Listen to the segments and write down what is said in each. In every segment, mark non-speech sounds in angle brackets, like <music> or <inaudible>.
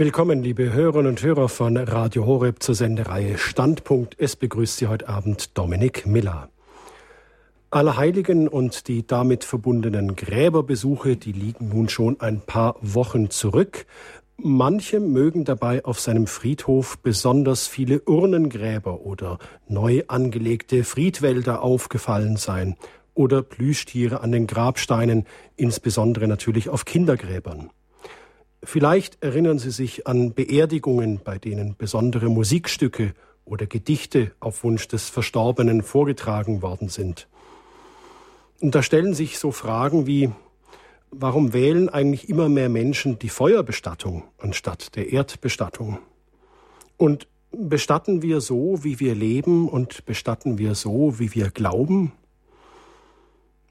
Willkommen, liebe Hörerinnen und Hörer von Radio Horeb zur Sendereihe Standpunkt. Es begrüßt Sie heute Abend Dominik Miller. Allerheiligen und die damit verbundenen Gräberbesuche, die liegen nun schon ein paar Wochen zurück. Manche mögen dabei auf seinem Friedhof besonders viele Urnengräber oder neu angelegte Friedwälder aufgefallen sein oder Plüschtiere an den Grabsteinen, insbesondere natürlich auf Kindergräbern. Vielleicht erinnern Sie sich an Beerdigungen, bei denen besondere Musikstücke oder Gedichte auf Wunsch des Verstorbenen vorgetragen worden sind. Und da stellen sich so Fragen wie, warum wählen eigentlich immer mehr Menschen die Feuerbestattung anstatt der Erdbestattung? Und bestatten wir so, wie wir leben und bestatten wir so, wie wir glauben?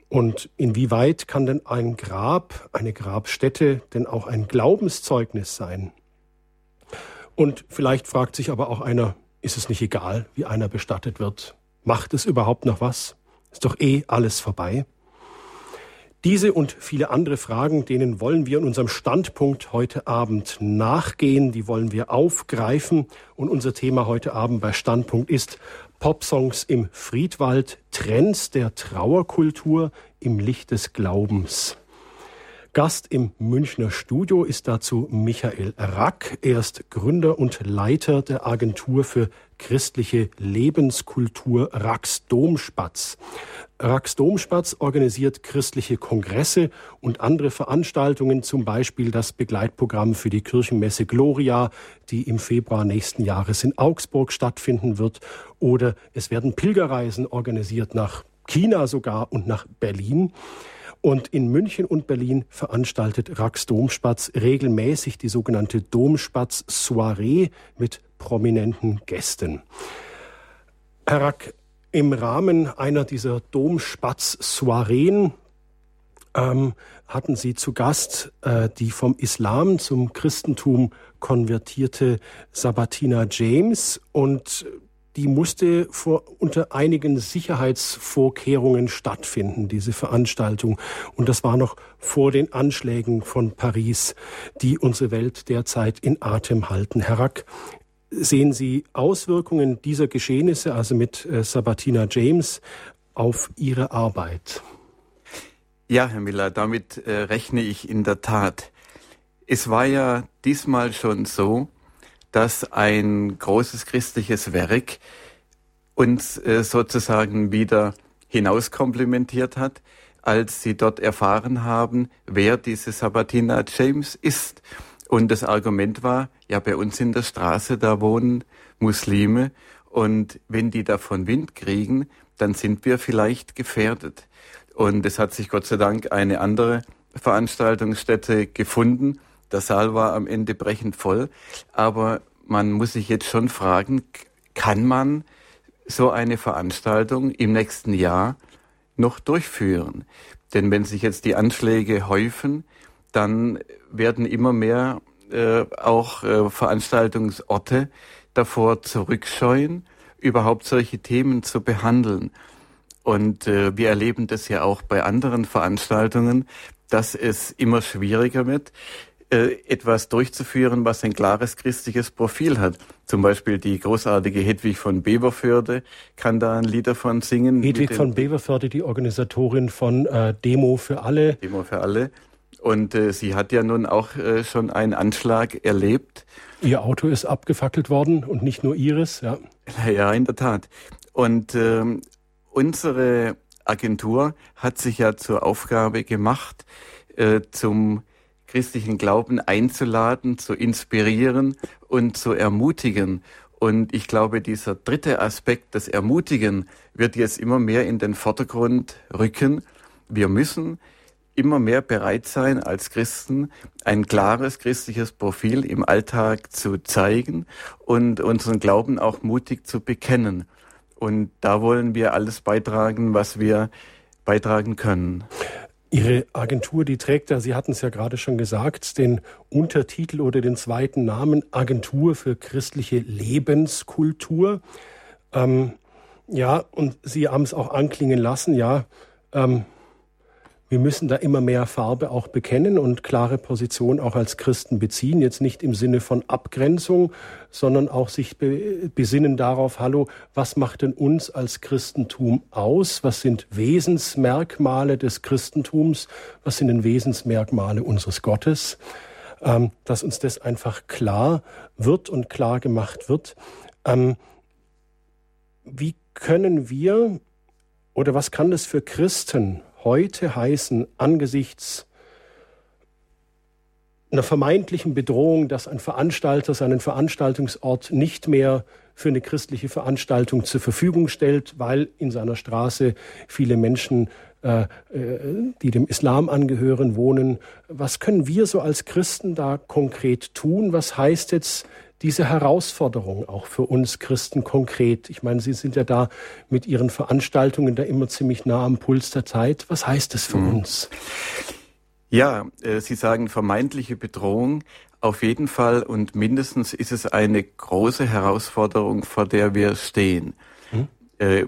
Und inwieweit kann denn ein Grab, eine Grabstätte denn auch ein Glaubenszeugnis sein? Und vielleicht fragt sich aber auch einer, ist es nicht egal, wie einer bestattet wird? Macht es überhaupt noch was? Ist doch eh alles vorbei. Diese und viele andere Fragen, denen wollen wir in unserem Standpunkt heute Abend nachgehen, die wollen wir aufgreifen. Und unser Thema heute Abend bei Standpunkt ist Popsongs im Friedwald, Trends der Trauerkultur im Licht des Glaubens. Gast im Münchner Studio ist dazu Michael Rack. Er ist Gründer und Leiter der Agentur für christliche Lebenskultur Rax Domspatz. Rax Domspatz organisiert christliche Kongresse und andere Veranstaltungen, zum Beispiel das Begleitprogramm für die Kirchenmesse Gloria, die im Februar nächsten Jahres in Augsburg stattfinden wird. Oder es werden Pilgerreisen organisiert nach China sogar und nach Berlin. Und in München und Berlin veranstaltet Rax Domspatz regelmäßig die sogenannte Domspatz Soiree mit prominenten Gästen. Herr Rack, im Rahmen einer dieser Domspatz-Soireen ähm, hatten Sie zu Gast äh, die vom Islam zum Christentum konvertierte Sabatina James und die musste vor, unter einigen Sicherheitsvorkehrungen stattfinden, diese Veranstaltung. Und das war noch vor den Anschlägen von Paris, die unsere Welt derzeit in Atem halten. Herr Rack, sehen Sie Auswirkungen dieser Geschehnisse, also mit äh, Sabatina James, auf Ihre Arbeit? Ja, Herr Miller, damit äh, rechne ich in der Tat. Es war ja diesmal schon so, dass ein großes christliches Werk uns äh, sozusagen wieder hinauskomplimentiert hat, als sie dort erfahren haben, wer diese Sabatina James ist. Und das Argument war, ja, bei uns in der Straße, da wohnen Muslime und wenn die davon Wind kriegen, dann sind wir vielleicht gefährdet. Und es hat sich Gott sei Dank eine andere Veranstaltungsstätte gefunden. Der Saal war am Ende brechend voll, aber man muss sich jetzt schon fragen, kann man so eine Veranstaltung im nächsten Jahr noch durchführen? Denn wenn sich jetzt die Anschläge häufen, dann werden immer mehr äh, auch äh, Veranstaltungsorte davor zurückscheuen, überhaupt solche Themen zu behandeln. Und äh, wir erleben das ja auch bei anderen Veranstaltungen, dass es immer schwieriger wird, äh, etwas durchzuführen, was ein klares christliches Profil hat. Zum Beispiel die großartige Hedwig von Beverförde kann da ein Lied davon singen. Hedwig von Beverförde, die Organisatorin von äh, Demo für alle. Demo für alle. Und äh, sie hat ja nun auch äh, schon einen Anschlag erlebt. Ihr Auto ist abgefackelt worden und nicht nur ihres, ja. Ja, in der Tat. Und äh, unsere Agentur hat sich ja zur Aufgabe gemacht, äh, zum christlichen Glauben einzuladen, zu inspirieren und zu ermutigen. Und ich glaube, dieser dritte Aspekt, das Ermutigen, wird jetzt immer mehr in den Vordergrund rücken. Wir müssen immer mehr bereit sein, als Christen ein klares christliches Profil im Alltag zu zeigen und unseren Glauben auch mutig zu bekennen. Und da wollen wir alles beitragen, was wir beitragen können. Ihre Agentur, die trägt ja, Sie hatten es ja gerade schon gesagt, den Untertitel oder den zweiten Namen Agentur für christliche Lebenskultur. Ähm, ja, und Sie haben es auch anklingen lassen, ja. Ähm, wir müssen da immer mehr Farbe auch bekennen und klare Position auch als Christen beziehen. Jetzt nicht im Sinne von Abgrenzung, sondern auch sich besinnen darauf, hallo, was macht denn uns als Christentum aus? Was sind Wesensmerkmale des Christentums? Was sind denn Wesensmerkmale unseres Gottes? Ähm, dass uns das einfach klar wird und klar gemacht wird. Ähm, wie können wir oder was kann das für Christen heute heißen angesichts einer vermeintlichen Bedrohung, dass ein Veranstalter seinen Veranstaltungsort nicht mehr für eine christliche Veranstaltung zur Verfügung stellt, weil in seiner Straße viele Menschen, äh, äh die dem Islam angehören, wohnen. Was können wir so als Christen da konkret tun? Was heißt jetzt diese Herausforderung auch für uns Christen konkret? Ich meine, Sie sind ja da mit Ihren Veranstaltungen da immer ziemlich nah am Puls der Zeit. Was heißt das für mhm. uns? Ja, äh, Sie sagen vermeintliche Bedrohung. Auf jeden Fall und mindestens ist es eine große Herausforderung, vor der wir stehen. Mhm. Äh,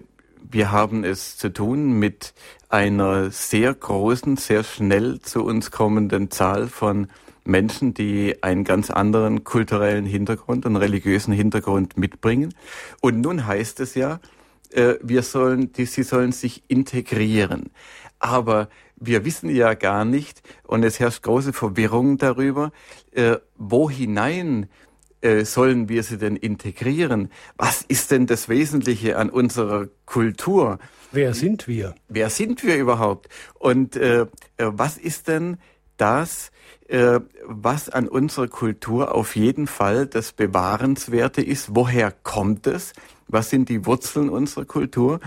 wir haben es zu tun mit einer sehr großen, sehr schnell zu uns kommenden Zahl von Menschen, die einen ganz anderen kulturellen Hintergrund und religiösen Hintergrund mitbringen. Und nun heißt es ja, äh, wir sollen, die, sie sollen sich integrieren. Aber wir wissen ja gar nicht, und es herrscht große Verwirrung darüber, äh, wo hinein äh, sollen wir sie denn integrieren? Was ist denn das Wesentliche an unserer Kultur? Wer sind wir? Wer sind wir überhaupt? Und äh, was ist denn das, was an unserer Kultur auf jeden Fall das Bewahrenswerte ist. Woher kommt es? Was sind die Wurzeln unserer Kultur?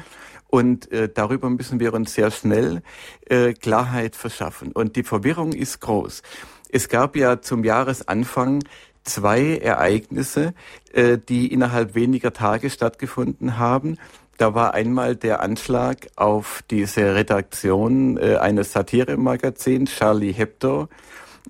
Und äh, darüber müssen wir uns sehr schnell äh, Klarheit verschaffen. Und die Verwirrung ist groß. Es gab ja zum Jahresanfang zwei Ereignisse, äh, die innerhalb weniger Tage stattgefunden haben. Da war einmal der Anschlag auf diese Redaktion äh, eines Satiremagazins, Charlie Hebdo,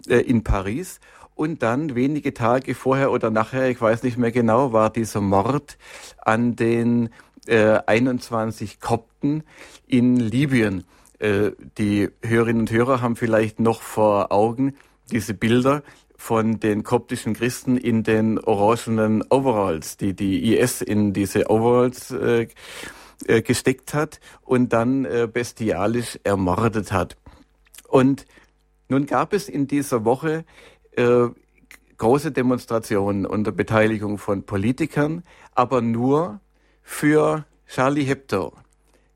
äh, in Paris. Und dann wenige Tage vorher oder nachher, ich weiß nicht mehr genau, war dieser Mord an den äh, 21 Kopten in Libyen. Äh, die Hörerinnen und Hörer haben vielleicht noch vor Augen diese Bilder von den koptischen Christen in den orangenen Overalls, die die IS in diese Overalls äh, äh, gesteckt hat und dann äh, bestialisch ermordet hat. Und nun gab es in dieser Woche äh, große Demonstrationen unter Beteiligung von Politikern, aber nur für Charlie Hebdo,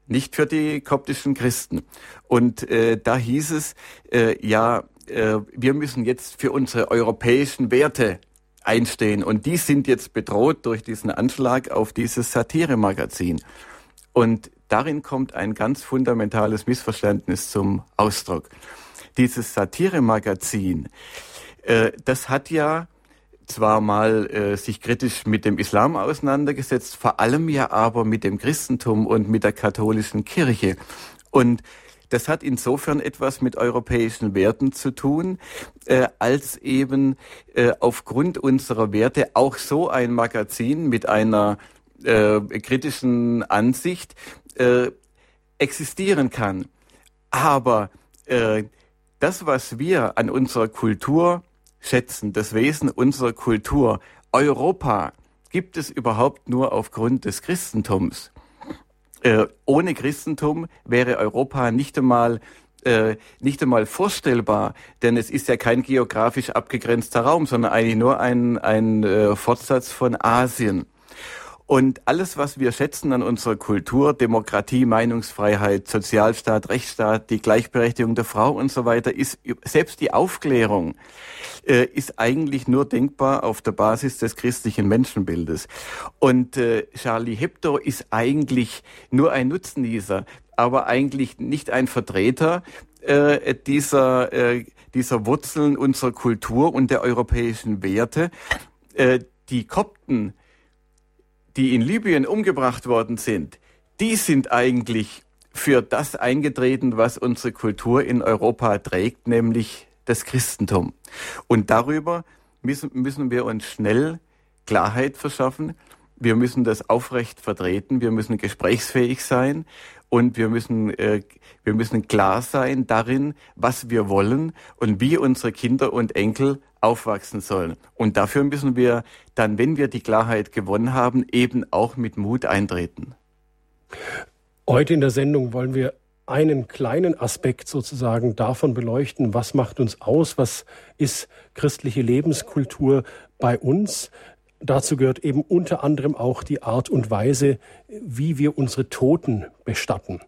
nicht für die koptischen Christen. Und äh, da hieß es, äh, ja, äh, wir müssen jetzt für unsere europäischen Werte einstehen. Und die sind jetzt bedroht durch diesen Anschlag auf dieses Satiremagazin. Und darin kommt ein ganz fundamentales Missverständnis zum Ausdruck dieses Satiremagazin, äh, das hat ja zwar mal äh, sich kritisch mit dem Islam auseinandergesetzt, vor allem ja aber mit dem Christentum und mit der katholischen Kirche. Und das hat insofern etwas mit europäischen Werten zu tun, äh, als eben äh, aufgrund unserer Werte auch so ein Magazin mit einer äh, kritischen Ansicht äh, existieren kann. Aber äh, das, was wir an unserer Kultur schätzen, das Wesen unserer Kultur, Europa, gibt es überhaupt nur aufgrund des Christentums. Äh, ohne Christentum wäre Europa nicht einmal äh, nicht einmal vorstellbar, denn es ist ja kein geografisch abgegrenzter Raum, sondern eigentlich nur ein, ein äh, Fortsatz von Asien. Und alles, was wir schätzen an unserer Kultur, Demokratie, Meinungsfreiheit, Sozialstaat, Rechtsstaat, die Gleichberechtigung der Frau und so weiter, ist selbst die Aufklärung äh, ist eigentlich nur denkbar auf der Basis des christlichen Menschenbildes. Und äh, Charlie Hebdo ist eigentlich nur ein Nutznießer, aber eigentlich nicht ein Vertreter äh, dieser äh, dieser Wurzeln unserer Kultur und der europäischen Werte. Äh, die Kopten die in Libyen umgebracht worden sind, die sind eigentlich für das eingetreten, was unsere Kultur in Europa trägt, nämlich das Christentum. Und darüber müssen, müssen wir uns schnell Klarheit verschaffen, wir müssen das aufrecht vertreten, wir müssen gesprächsfähig sein und wir müssen, äh, wir müssen klar sein darin, was wir wollen und wie unsere Kinder und Enkel aufwachsen sollen. Und dafür müssen wir dann, wenn wir die Klarheit gewonnen haben, eben auch mit Mut eintreten. Heute in der Sendung wollen wir einen kleinen Aspekt sozusagen davon beleuchten, was macht uns aus, was ist christliche Lebenskultur bei uns. Dazu gehört eben unter anderem auch die Art und Weise, wie wir unsere Toten bestatten.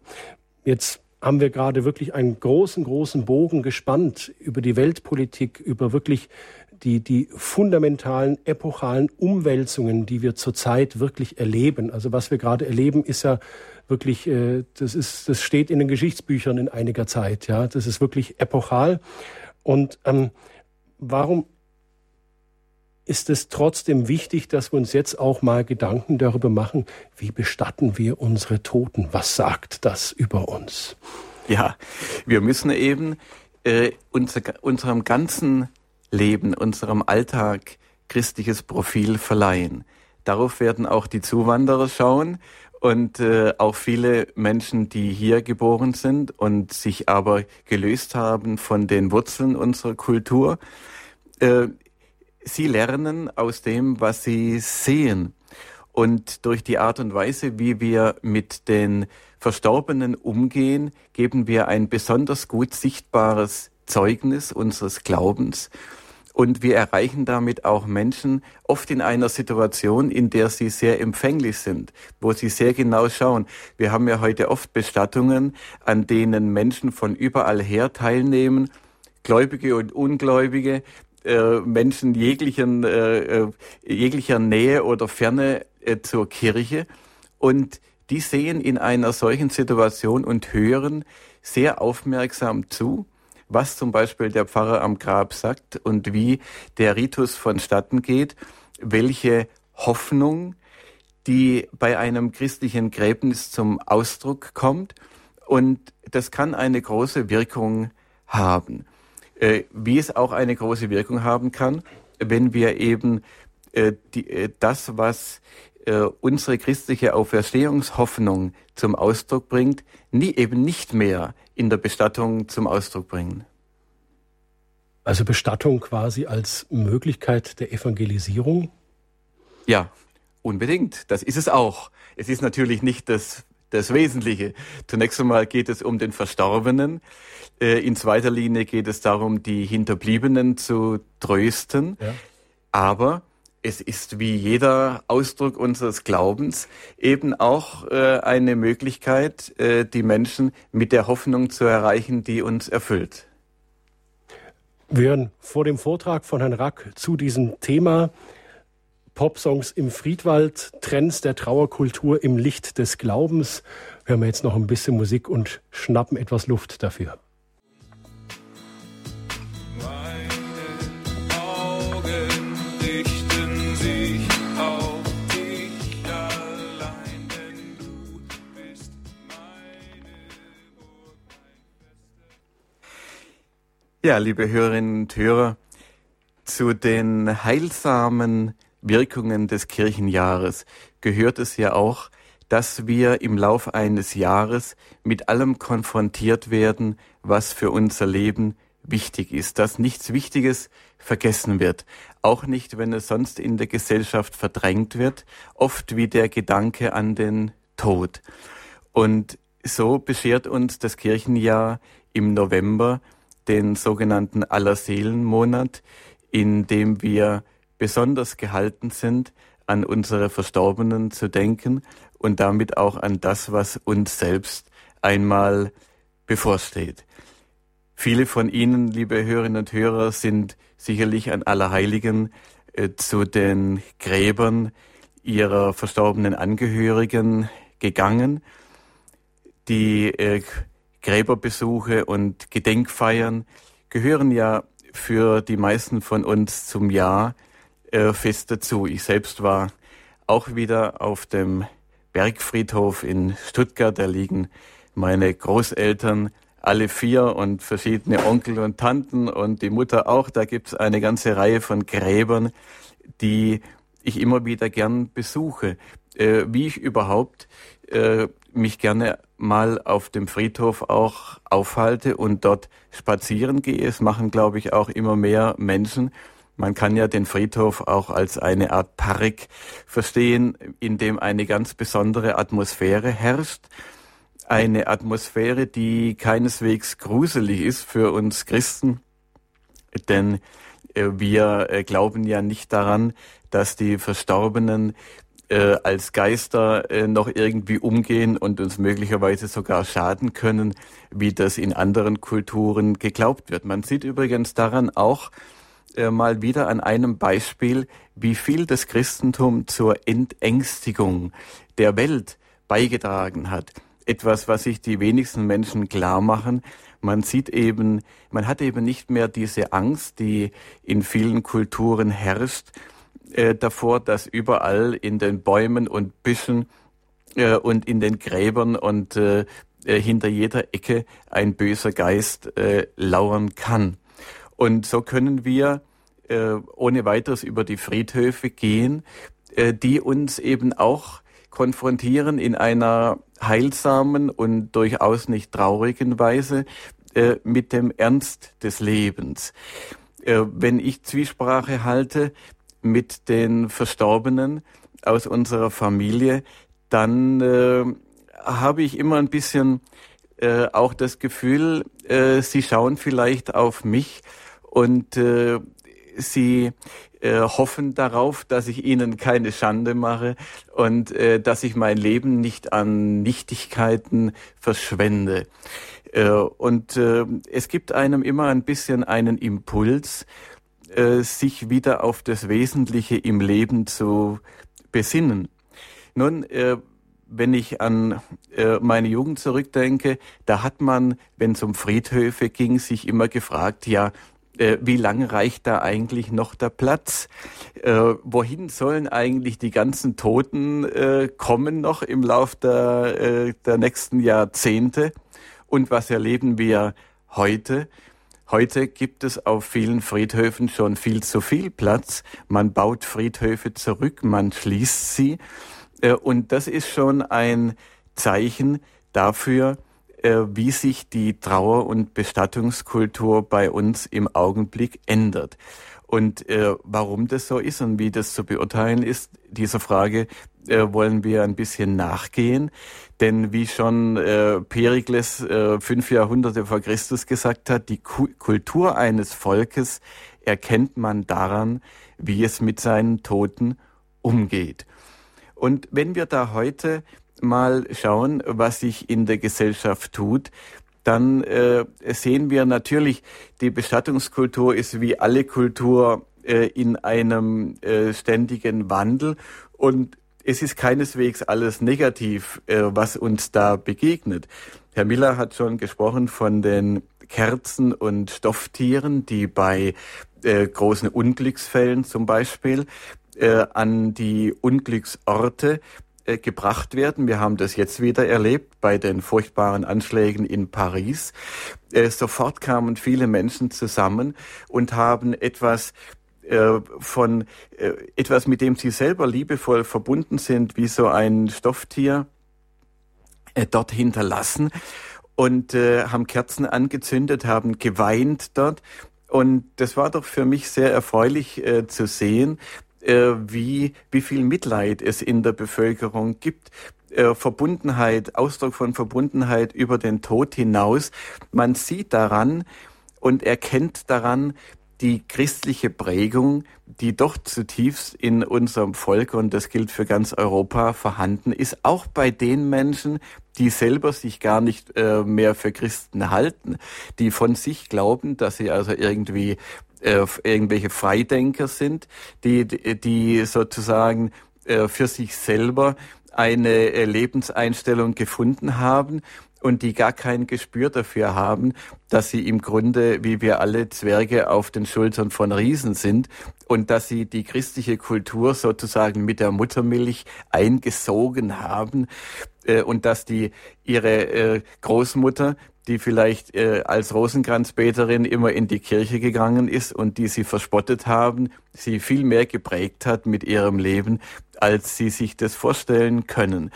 Jetzt haben wir gerade wirklich einen großen, großen Bogen gespannt über die Weltpolitik, über wirklich die, die fundamentalen, epochalen Umwälzungen, die wir zurzeit wirklich erleben. Also was wir gerade erleben, ist ja wirklich, äh, das ist, das steht in den Geschichtsbüchern in einiger Zeit. Ja, das ist wirklich epochal. Und ähm, warum ist es trotzdem wichtig, dass wir uns jetzt auch mal Gedanken darüber machen, wie bestatten wir unsere Toten? Was sagt das über uns? Ja, wir müssen eben äh, unser, unserem ganzen Leben, unserem Alltag christliches Profil verleihen. Darauf werden auch die Zuwanderer schauen und äh, auch viele Menschen, die hier geboren sind und sich aber gelöst haben von den Wurzeln unserer Kultur. Äh, sie lernen aus dem, was sie sehen. Und durch die Art und Weise, wie wir mit den Verstorbenen umgehen, geben wir ein besonders gut sichtbares Zeugnis unseres Glaubens. Und wir erreichen damit auch Menschen oft in einer Situation, in der sie sehr empfänglich sind, wo sie sehr genau schauen. Wir haben ja heute oft Bestattungen, an denen Menschen von überall her teilnehmen, Gläubige und Ungläubige, äh, Menschen jeglichen, äh, äh, jeglicher Nähe oder Ferne äh, zur Kirche. Und die sehen in einer solchen Situation und hören sehr aufmerksam zu, was zum Beispiel der Pfarrer am Grab sagt und wie der Ritus vonstatten geht, welche Hoffnung, die bei einem christlichen Gräbnis zum Ausdruck kommt. Und das kann eine große Wirkung haben wie es auch eine große Wirkung haben kann, wenn wir eben äh, die, äh, das, was äh, unsere christliche Auferstehungshoffnung zum Ausdruck bringt, nie, eben nicht mehr in der Bestattung zum Ausdruck bringen. Also Bestattung quasi als Möglichkeit der Evangelisierung? Ja, unbedingt. Das ist es auch. Es ist natürlich nicht das das Wesentliche. Zunächst einmal geht es um den Verstorbenen. Äh, in zweiter Linie geht es darum, die Hinterbliebenen zu trösten. Ja. Aber es ist wie jeder Ausdruck unseres Glaubens eben auch äh, eine Möglichkeit, äh, die Menschen mit der Hoffnung zu erreichen, die uns erfüllt. Wir hören vor dem Vortrag von Herrn Rack zu diesem Thema Popsongs im Friedwald, Trends der Trauerkultur im Licht des Glaubens. Hören wir jetzt noch ein bisschen Musik und schnappen etwas Luft dafür. Ja, liebe Hörerinnen und Hörer, zu den heilsamen Wirkungen des Kirchenjahres gehört es ja auch, dass wir im Lauf eines Jahres mit allem konfrontiert werden, was für unser Leben wichtig ist, dass nichts Wichtiges vergessen wird, auch nicht, wenn es sonst in der Gesellschaft verdrängt wird, oft wie der Gedanke an den Tod. Und so beschert uns das Kirchenjahr im November den sogenannten Allerseelenmonat, in dem wir besonders gehalten sind, an unsere Verstorbenen zu denken und damit auch an das, was uns selbst einmal bevorsteht. Viele von Ihnen, liebe Hörerinnen und Hörer, sind sicherlich an Allerheiligen äh, zu den Gräbern ihrer verstorbenen Angehörigen gegangen. Die äh, Gräberbesuche und Gedenkfeiern gehören ja für die meisten von uns zum Jahr äh, fest dazu. Ich selbst war auch wieder auf dem Bergfriedhof in Stuttgart. Da liegen meine Großeltern alle vier und verschiedene Onkel und Tanten und die Mutter auch. Da gibt es eine ganze Reihe von Gräbern, die ich immer wieder gern besuche, äh, wie ich überhaupt äh, mich gerne mal auf dem Friedhof auch aufhalte und dort spazieren gehe. Es machen, glaube ich, auch immer mehr Menschen. Man kann ja den Friedhof auch als eine Art Park verstehen, in dem eine ganz besondere Atmosphäre herrscht. Eine Atmosphäre, die keineswegs gruselig ist für uns Christen, denn äh, wir äh, glauben ja nicht daran, dass die Verstorbenen äh, als Geister noch irgendwie umgehen und uns möglicherweise sogar schaden können, wie das in anderen Kulturen geglaubt wird. Man sieht übrigens daran auch mal wieder an einem Beispiel, wie viel das Christentum zur Entängstigung der Welt beigetragen hat. Etwas, was sich die wenigsten Menschen klar machen. Man sieht eben, man hat eben nicht mehr diese Angst, die in vielen Kulturen herrscht, äh, davor, dass überall in den Bäumen und Büschen äh, und in den Gräbern und äh, äh, hinter jeder Ecke ein böser Geist äh, lauern kann. Und so können wir äh, ohne weiteres über die Friedhöfe gehen, äh, die uns eben auch konfrontieren in einer heilsamen und durchaus nicht traurigen Weise äh, mit dem Ernst des Lebens. Äh, wenn ich Zwiesprache halte mit den Verstorbenen aus unserer Familie, dann äh, habe ich immer ein bisschen äh, auch das Gefühl, äh, sie schauen vielleicht auf mich und äh, sie äh, hoffen darauf, dass ich ihnen keine Schande mache und äh, dass ich mein Leben nicht an Nichtigkeiten verschwende. Äh, und äh, es gibt einem immer ein bisschen einen Impuls, äh, sich wieder auf das Wesentliche im Leben zu besinnen. Nun, äh, wenn ich an äh, meine Jugend zurückdenke, da hat man, wenn es um Friedhöfe ging, sich immer gefragt, ja, äh, wie lange reicht da eigentlich noch der Platz? Äh, wohin sollen eigentlich die ganzen Toten äh, kommen noch im Lauf der, äh, der nächsten Jahrzehnte? Und was erleben wir heute? Heute gibt es auf vielen Friedhöfen schon viel zu viel Platz. Man baut Friedhöfe zurück, man schließt sie. Äh, und das ist schon ein Zeichen dafür, wie sich die Trauer- und Bestattungskultur bei uns im Augenblick ändert. Und äh, warum das so ist und wie das zu beurteilen ist, dieser Frage äh, wollen wir ein bisschen nachgehen. Denn wie schon äh, Perikles äh, fünf Jahrhunderte vor Christus gesagt hat, die Ku Kultur eines Volkes erkennt man daran, wie es mit seinen Toten umgeht. Und wenn wir da heute mal schauen, was sich in der Gesellschaft tut, dann äh, sehen wir natürlich, die Bestattungskultur ist wie alle Kultur äh, in einem äh, ständigen Wandel und es ist keineswegs alles negativ, äh, was uns da begegnet. Herr Miller hat schon gesprochen von den Kerzen und Stofftieren, die bei äh, großen Unglücksfällen zum Beispiel äh, an die Unglücksorte gebracht werden. Wir haben das jetzt wieder erlebt bei den furchtbaren Anschlägen in Paris. Äh, sofort kamen viele Menschen zusammen und haben etwas äh, von äh, etwas, mit dem sie selber liebevoll verbunden sind, wie so ein Stofftier, äh, dort hinterlassen und äh, haben Kerzen angezündet, haben geweint dort. Und das war doch für mich sehr erfreulich äh, zu sehen, äh, wie, wie viel Mitleid es in der Bevölkerung gibt. Äh, Verbundenheit, Ausdruck von Verbundenheit über den Tod hinaus. Man sieht daran und erkennt daran die christliche Prägung, die doch zutiefst in unserem Volk, und das gilt für ganz Europa, vorhanden ist, auch bei den Menschen, die selber sich gar nicht äh, mehr für Christen halten, die von sich glauben, dass sie also irgendwie äh, irgendwelche Freidenker sind, die, die sozusagen äh, für sich selber eine äh, Lebenseinstellung gefunden haben und die gar kein Gespür dafür haben, dass sie im Grunde, wie wir alle Zwerge auf den Schultern von Riesen sind und dass sie die christliche Kultur sozusagen mit der Muttermilch eingesogen haben äh, und dass die ihre äh, Großmutter die vielleicht äh, als Rosenkranzbeterin immer in die Kirche gegangen ist und die sie verspottet haben, sie viel mehr geprägt hat mit ihrem Leben, als sie sich das vorstellen können.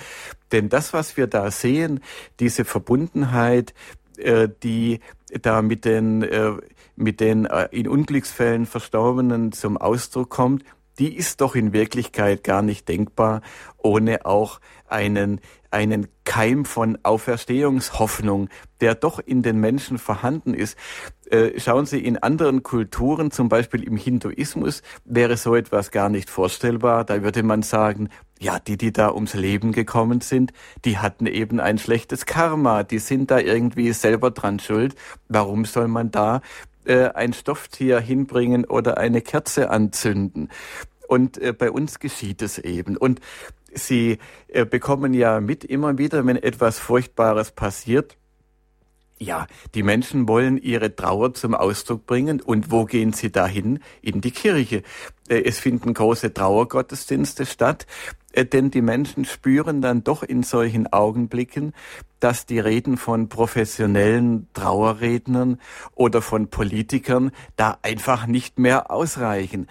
Denn das, was wir da sehen, diese Verbundenheit, äh, die da mit den, äh, mit den äh, in Unglücksfällen Verstorbenen zum Ausdruck kommt, die ist doch in Wirklichkeit gar nicht denkbar, ohne auch einen, einen Keim von Auferstehungshoffnung, der doch in den Menschen vorhanden ist. Äh, schauen Sie, in anderen Kulturen, zum Beispiel im Hinduismus, wäre so etwas gar nicht vorstellbar. Da würde man sagen, ja, die, die da ums Leben gekommen sind, die hatten eben ein schlechtes Karma, die sind da irgendwie selber dran schuld. Warum soll man da äh, ein Stofftier hinbringen oder eine Kerze anzünden? Und äh, bei uns geschieht es eben. Und Sie äh, bekommen ja mit immer wieder, wenn etwas Furchtbares passiert, ja, die Menschen wollen ihre Trauer zum Ausdruck bringen. Und wo gehen sie dahin? In die Kirche. Äh, es finden große Trauergottesdienste statt, äh, denn die Menschen spüren dann doch in solchen Augenblicken, dass die Reden von professionellen Trauerrednern oder von Politikern da einfach nicht mehr ausreichen.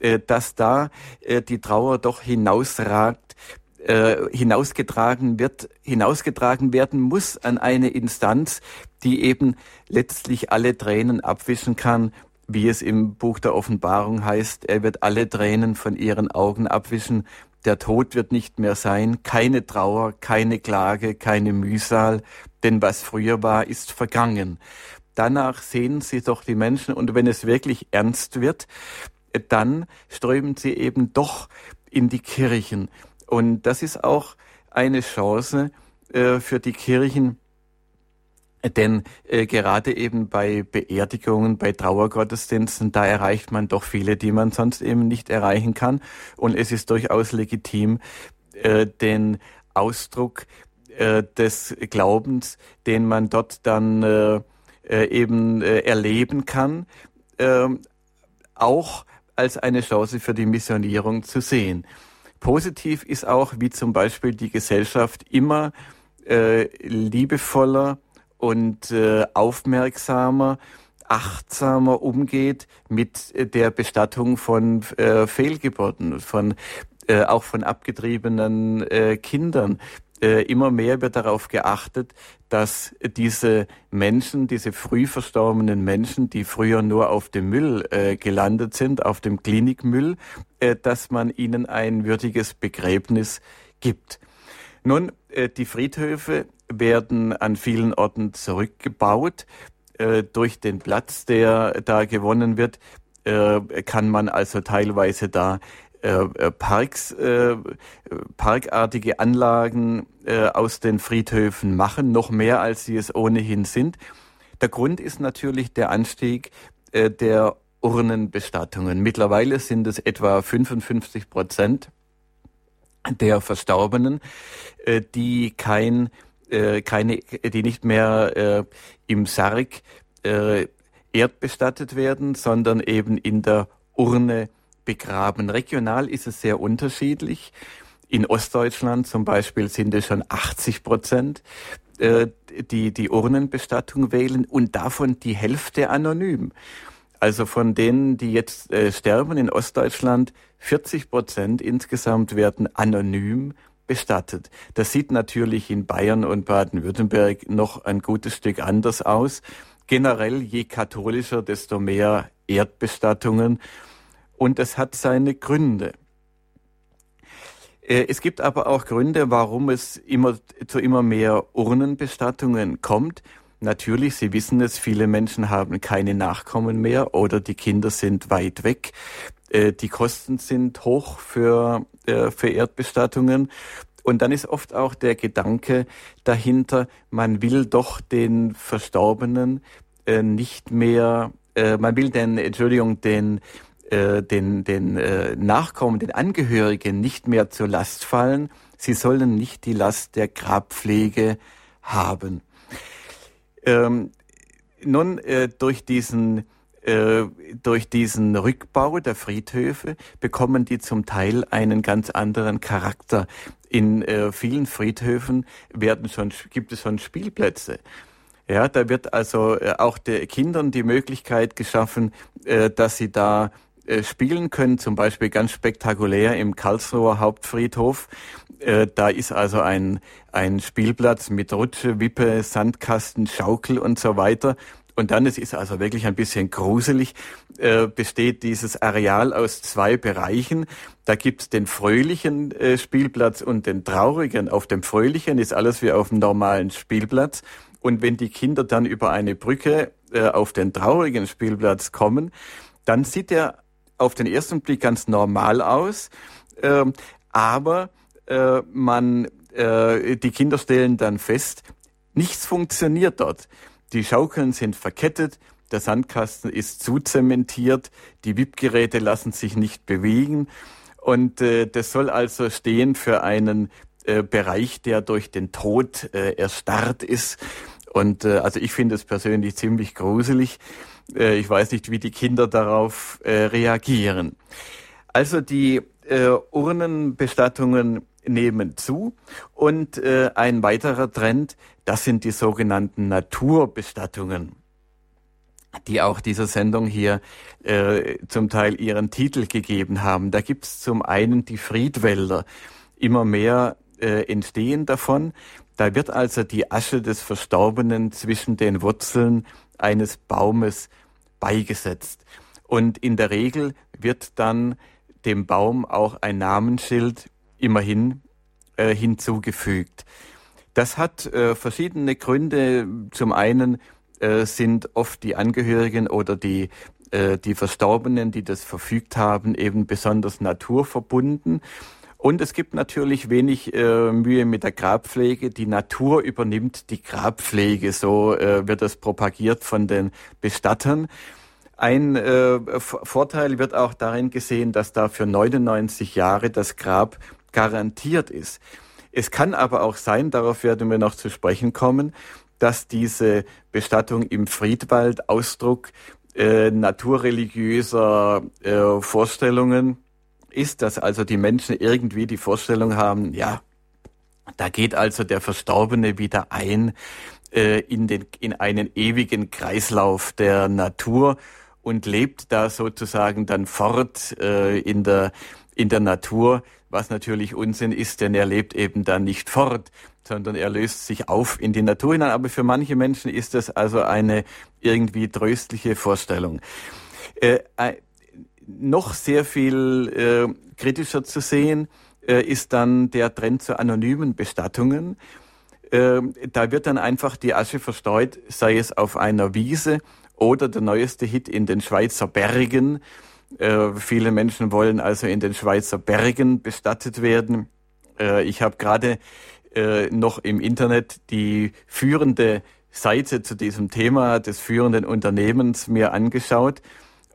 Äh, dass da äh, die Trauer doch hinausragt, äh, hinausgetragen wird, hinausgetragen werden muss an eine Instanz, die eben letztlich alle Tränen abwischen kann, wie es im Buch der Offenbarung heißt, er wird alle Tränen von ihren Augen abwischen, der Tod wird nicht mehr sein, keine Trauer, keine Klage, keine Mühsal, denn was früher war, ist vergangen. Danach sehen sie doch die Menschen und wenn es wirklich ernst wird, dann strömen sie eben doch in die Kirchen. Und das ist auch eine Chance äh, für die Kirchen, denn äh, gerade eben bei Beerdigungen, bei Trauergottesdiensten, da erreicht man doch viele, die man sonst eben nicht erreichen kann. Und es ist durchaus legitim, äh, den Ausdruck äh, des Glaubens, den man dort dann äh, äh, eben äh, erleben kann, äh, auch als eine Chance für die Missionierung zu sehen. Positiv ist auch, wie zum Beispiel die Gesellschaft immer äh, liebevoller und äh, aufmerksamer, achtsamer umgeht mit äh, der Bestattung von äh, Fehlgeburten, von äh, auch von abgetriebenen äh, Kindern. Äh, immer mehr wird darauf geachtet, dass diese Menschen, diese früh verstorbenen Menschen, die früher nur auf dem Müll äh, gelandet sind, auf dem Klinikmüll, äh, dass man ihnen ein würdiges Begräbnis gibt. Nun, äh, die Friedhöfe werden an vielen Orten zurückgebaut. Äh, durch den Platz, der da gewonnen wird, kann man also teilweise da Parks, äh, parkartige Anlagen äh, aus den Friedhöfen machen, noch mehr als sie es ohnehin sind. Der Grund ist natürlich der Anstieg äh, der Urnenbestattungen. Mittlerweile sind es etwa 55 Prozent der Verstorbenen, äh, die kein, äh, keine, die nicht mehr äh, im Sarg äh, erdbestattet werden, sondern eben in der Urne begraben. Regional ist es sehr unterschiedlich. In Ostdeutschland zum Beispiel sind es schon 80 Prozent, äh, die die Urnenbestattung wählen und davon die Hälfte anonym. Also von denen, die jetzt äh, sterben in Ostdeutschland, 40 Prozent insgesamt werden anonym bestattet. Das sieht natürlich in Bayern und Baden-Württemberg noch ein gutes Stück anders aus. Generell, je katholischer, desto mehr Erdbestattungen und es hat seine Gründe. Äh, es gibt aber auch Gründe, warum es immer zu immer mehr Urnenbestattungen kommt. Natürlich, Sie wissen es, viele Menschen haben keine Nachkommen mehr oder die Kinder sind weit weg. Äh, die Kosten sind hoch für, äh, für Erdbestattungen. Und dann ist oft auch der Gedanke dahinter, man will doch den Verstorbenen nicht mehr, man will den, Entschuldigung, den äh, den, den äh, Nachkommen, den Angehörigen nicht mehr zur Last fallen. Sie sollen nicht die Last der Grabpflege haben. Ähm, nun, äh, durch diesen äh, durch diesen Rückbau der Friedhöfe bekommen die zum Teil einen ganz anderen Charakter. In äh, vielen Friedhöfen werden schon, gibt es schon Spielplätze. Ja, da wird also äh, auch den Kindern die Möglichkeit geschaffen, äh, dass sie da spielen können, zum Beispiel ganz spektakulär im Karlsruher Hauptfriedhof. Äh, da ist also ein, ein Spielplatz mit Rutsche, Wippe, Sandkasten, Schaukel und so weiter. Und dann, es ist also wirklich ein bisschen gruselig, äh, besteht dieses Areal aus zwei Bereichen. Da gibt's den fröhlichen äh, Spielplatz und den traurigen. Auf dem fröhlichen ist alles wie auf dem normalen Spielplatz. Und wenn die Kinder dann über eine Brücke äh, auf den traurigen Spielplatz kommen, dann sieht er auf den ersten Blick ganz normal aus. Äh, aber äh, man, äh, die Kinder stellen dann fest, nichts funktioniert dort. Die Schaukeln sind verkettet, der Sandkasten ist zuzementiert, die Wippgeräte lassen sich nicht bewegen und äh, das soll also stehen für einen äh, Bereich, der durch den Tod äh, erstarrt ist. Und äh, also ich finde es persönlich ziemlich gruselig. Äh, ich weiß nicht, wie die Kinder darauf äh, reagieren. Also die äh, Urnenbestattungen nehmen zu. Und ein weiterer Trend, das sind die sogenannten Naturbestattungen, die auch dieser Sendung hier zum Teil ihren Titel gegeben haben. Da gibt's zum einen die Friedwälder. Immer mehr entstehen davon. Da wird also die Asche des Verstorbenen zwischen den Wurzeln eines Baumes beigesetzt. Und in der Regel wird dann dem Baum auch ein Namensschild immerhin äh, hinzugefügt. Das hat äh, verschiedene Gründe. Zum einen äh, sind oft die Angehörigen oder die, äh, die Verstorbenen, die das verfügt haben, eben besonders naturverbunden. Und es gibt natürlich wenig äh, Mühe mit der Grabpflege. Die Natur übernimmt die Grabpflege. So äh, wird das propagiert von den Bestattern. Ein äh, Vorteil wird auch darin gesehen, dass da für 99 Jahre das Grab garantiert ist. Es kann aber auch sein, darauf werden wir noch zu sprechen kommen, dass diese Bestattung im Friedwald Ausdruck äh, naturreligiöser äh, Vorstellungen ist, dass also die Menschen irgendwie die Vorstellung haben, ja, da geht also der Verstorbene wieder ein äh, in, den, in einen ewigen Kreislauf der Natur und lebt da sozusagen dann fort äh, in, der, in der Natur, was natürlich Unsinn ist, denn er lebt eben dann nicht fort, sondern er löst sich auf in die Natur hinein. Aber für manche Menschen ist das also eine irgendwie tröstliche Vorstellung. Äh, äh, noch sehr viel äh, kritischer zu sehen äh, ist dann der Trend zu anonymen Bestattungen. Äh, da wird dann einfach die Asche verstreut, sei es auf einer Wiese oder der neueste Hit in den Schweizer Bergen. Äh, viele Menschen wollen also in den Schweizer Bergen bestattet werden. Äh, ich habe gerade äh, noch im Internet die führende Seite zu diesem Thema des führenden Unternehmens mir angeschaut.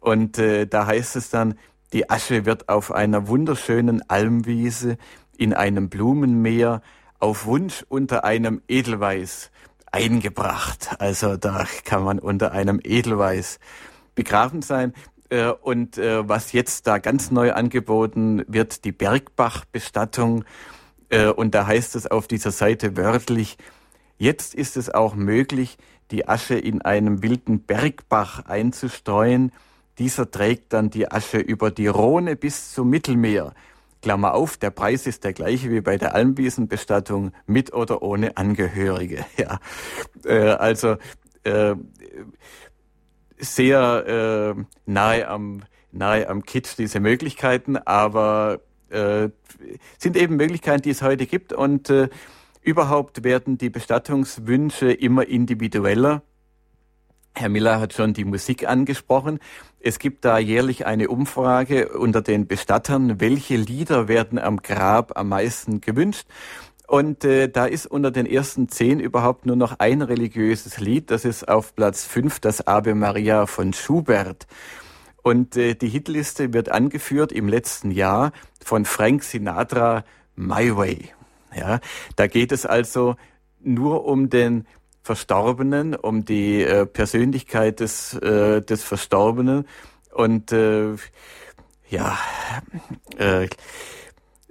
Und äh, da heißt es dann, die Asche wird auf einer wunderschönen Almwiese in einem Blumenmeer auf Wunsch unter einem Edelweiß eingebracht. Also da kann man unter einem Edelweiß begraben sein. Äh, und äh, was jetzt da ganz neu angeboten wird, die Bergbach-Bestattung. Äh, und da heißt es auf dieser Seite wörtlich, jetzt ist es auch möglich, die Asche in einem wilden Bergbach einzustreuen. Dieser trägt dann die Asche über die Rhone bis zum Mittelmeer. Klammer auf, der Preis ist der gleiche wie bei der Almwiesenbestattung mit oder ohne Angehörige. <laughs> Ja, äh, also äh, sehr äh, nahe am nahe am Kitsch diese Möglichkeiten, aber äh, sind eben Möglichkeiten, die es heute gibt und äh, überhaupt werden die Bestattungswünsche immer individueller. Herr Miller hat schon die Musik angesprochen. Es gibt da jährlich eine Umfrage unter den Bestattern, welche Lieder werden am Grab am meisten gewünscht. Und äh, da ist unter den ersten zehn überhaupt nur noch ein religiöses Lied. Das ist auf Platz fünf das Ave Maria von Schubert. Und äh, die Hitliste wird angeführt im letzten Jahr von Frank Sinatra My Way. Ja, da geht es also nur um den Verstorbenen, um die äh, Persönlichkeit des, äh, des Verstorbenen. Und äh, ja, äh,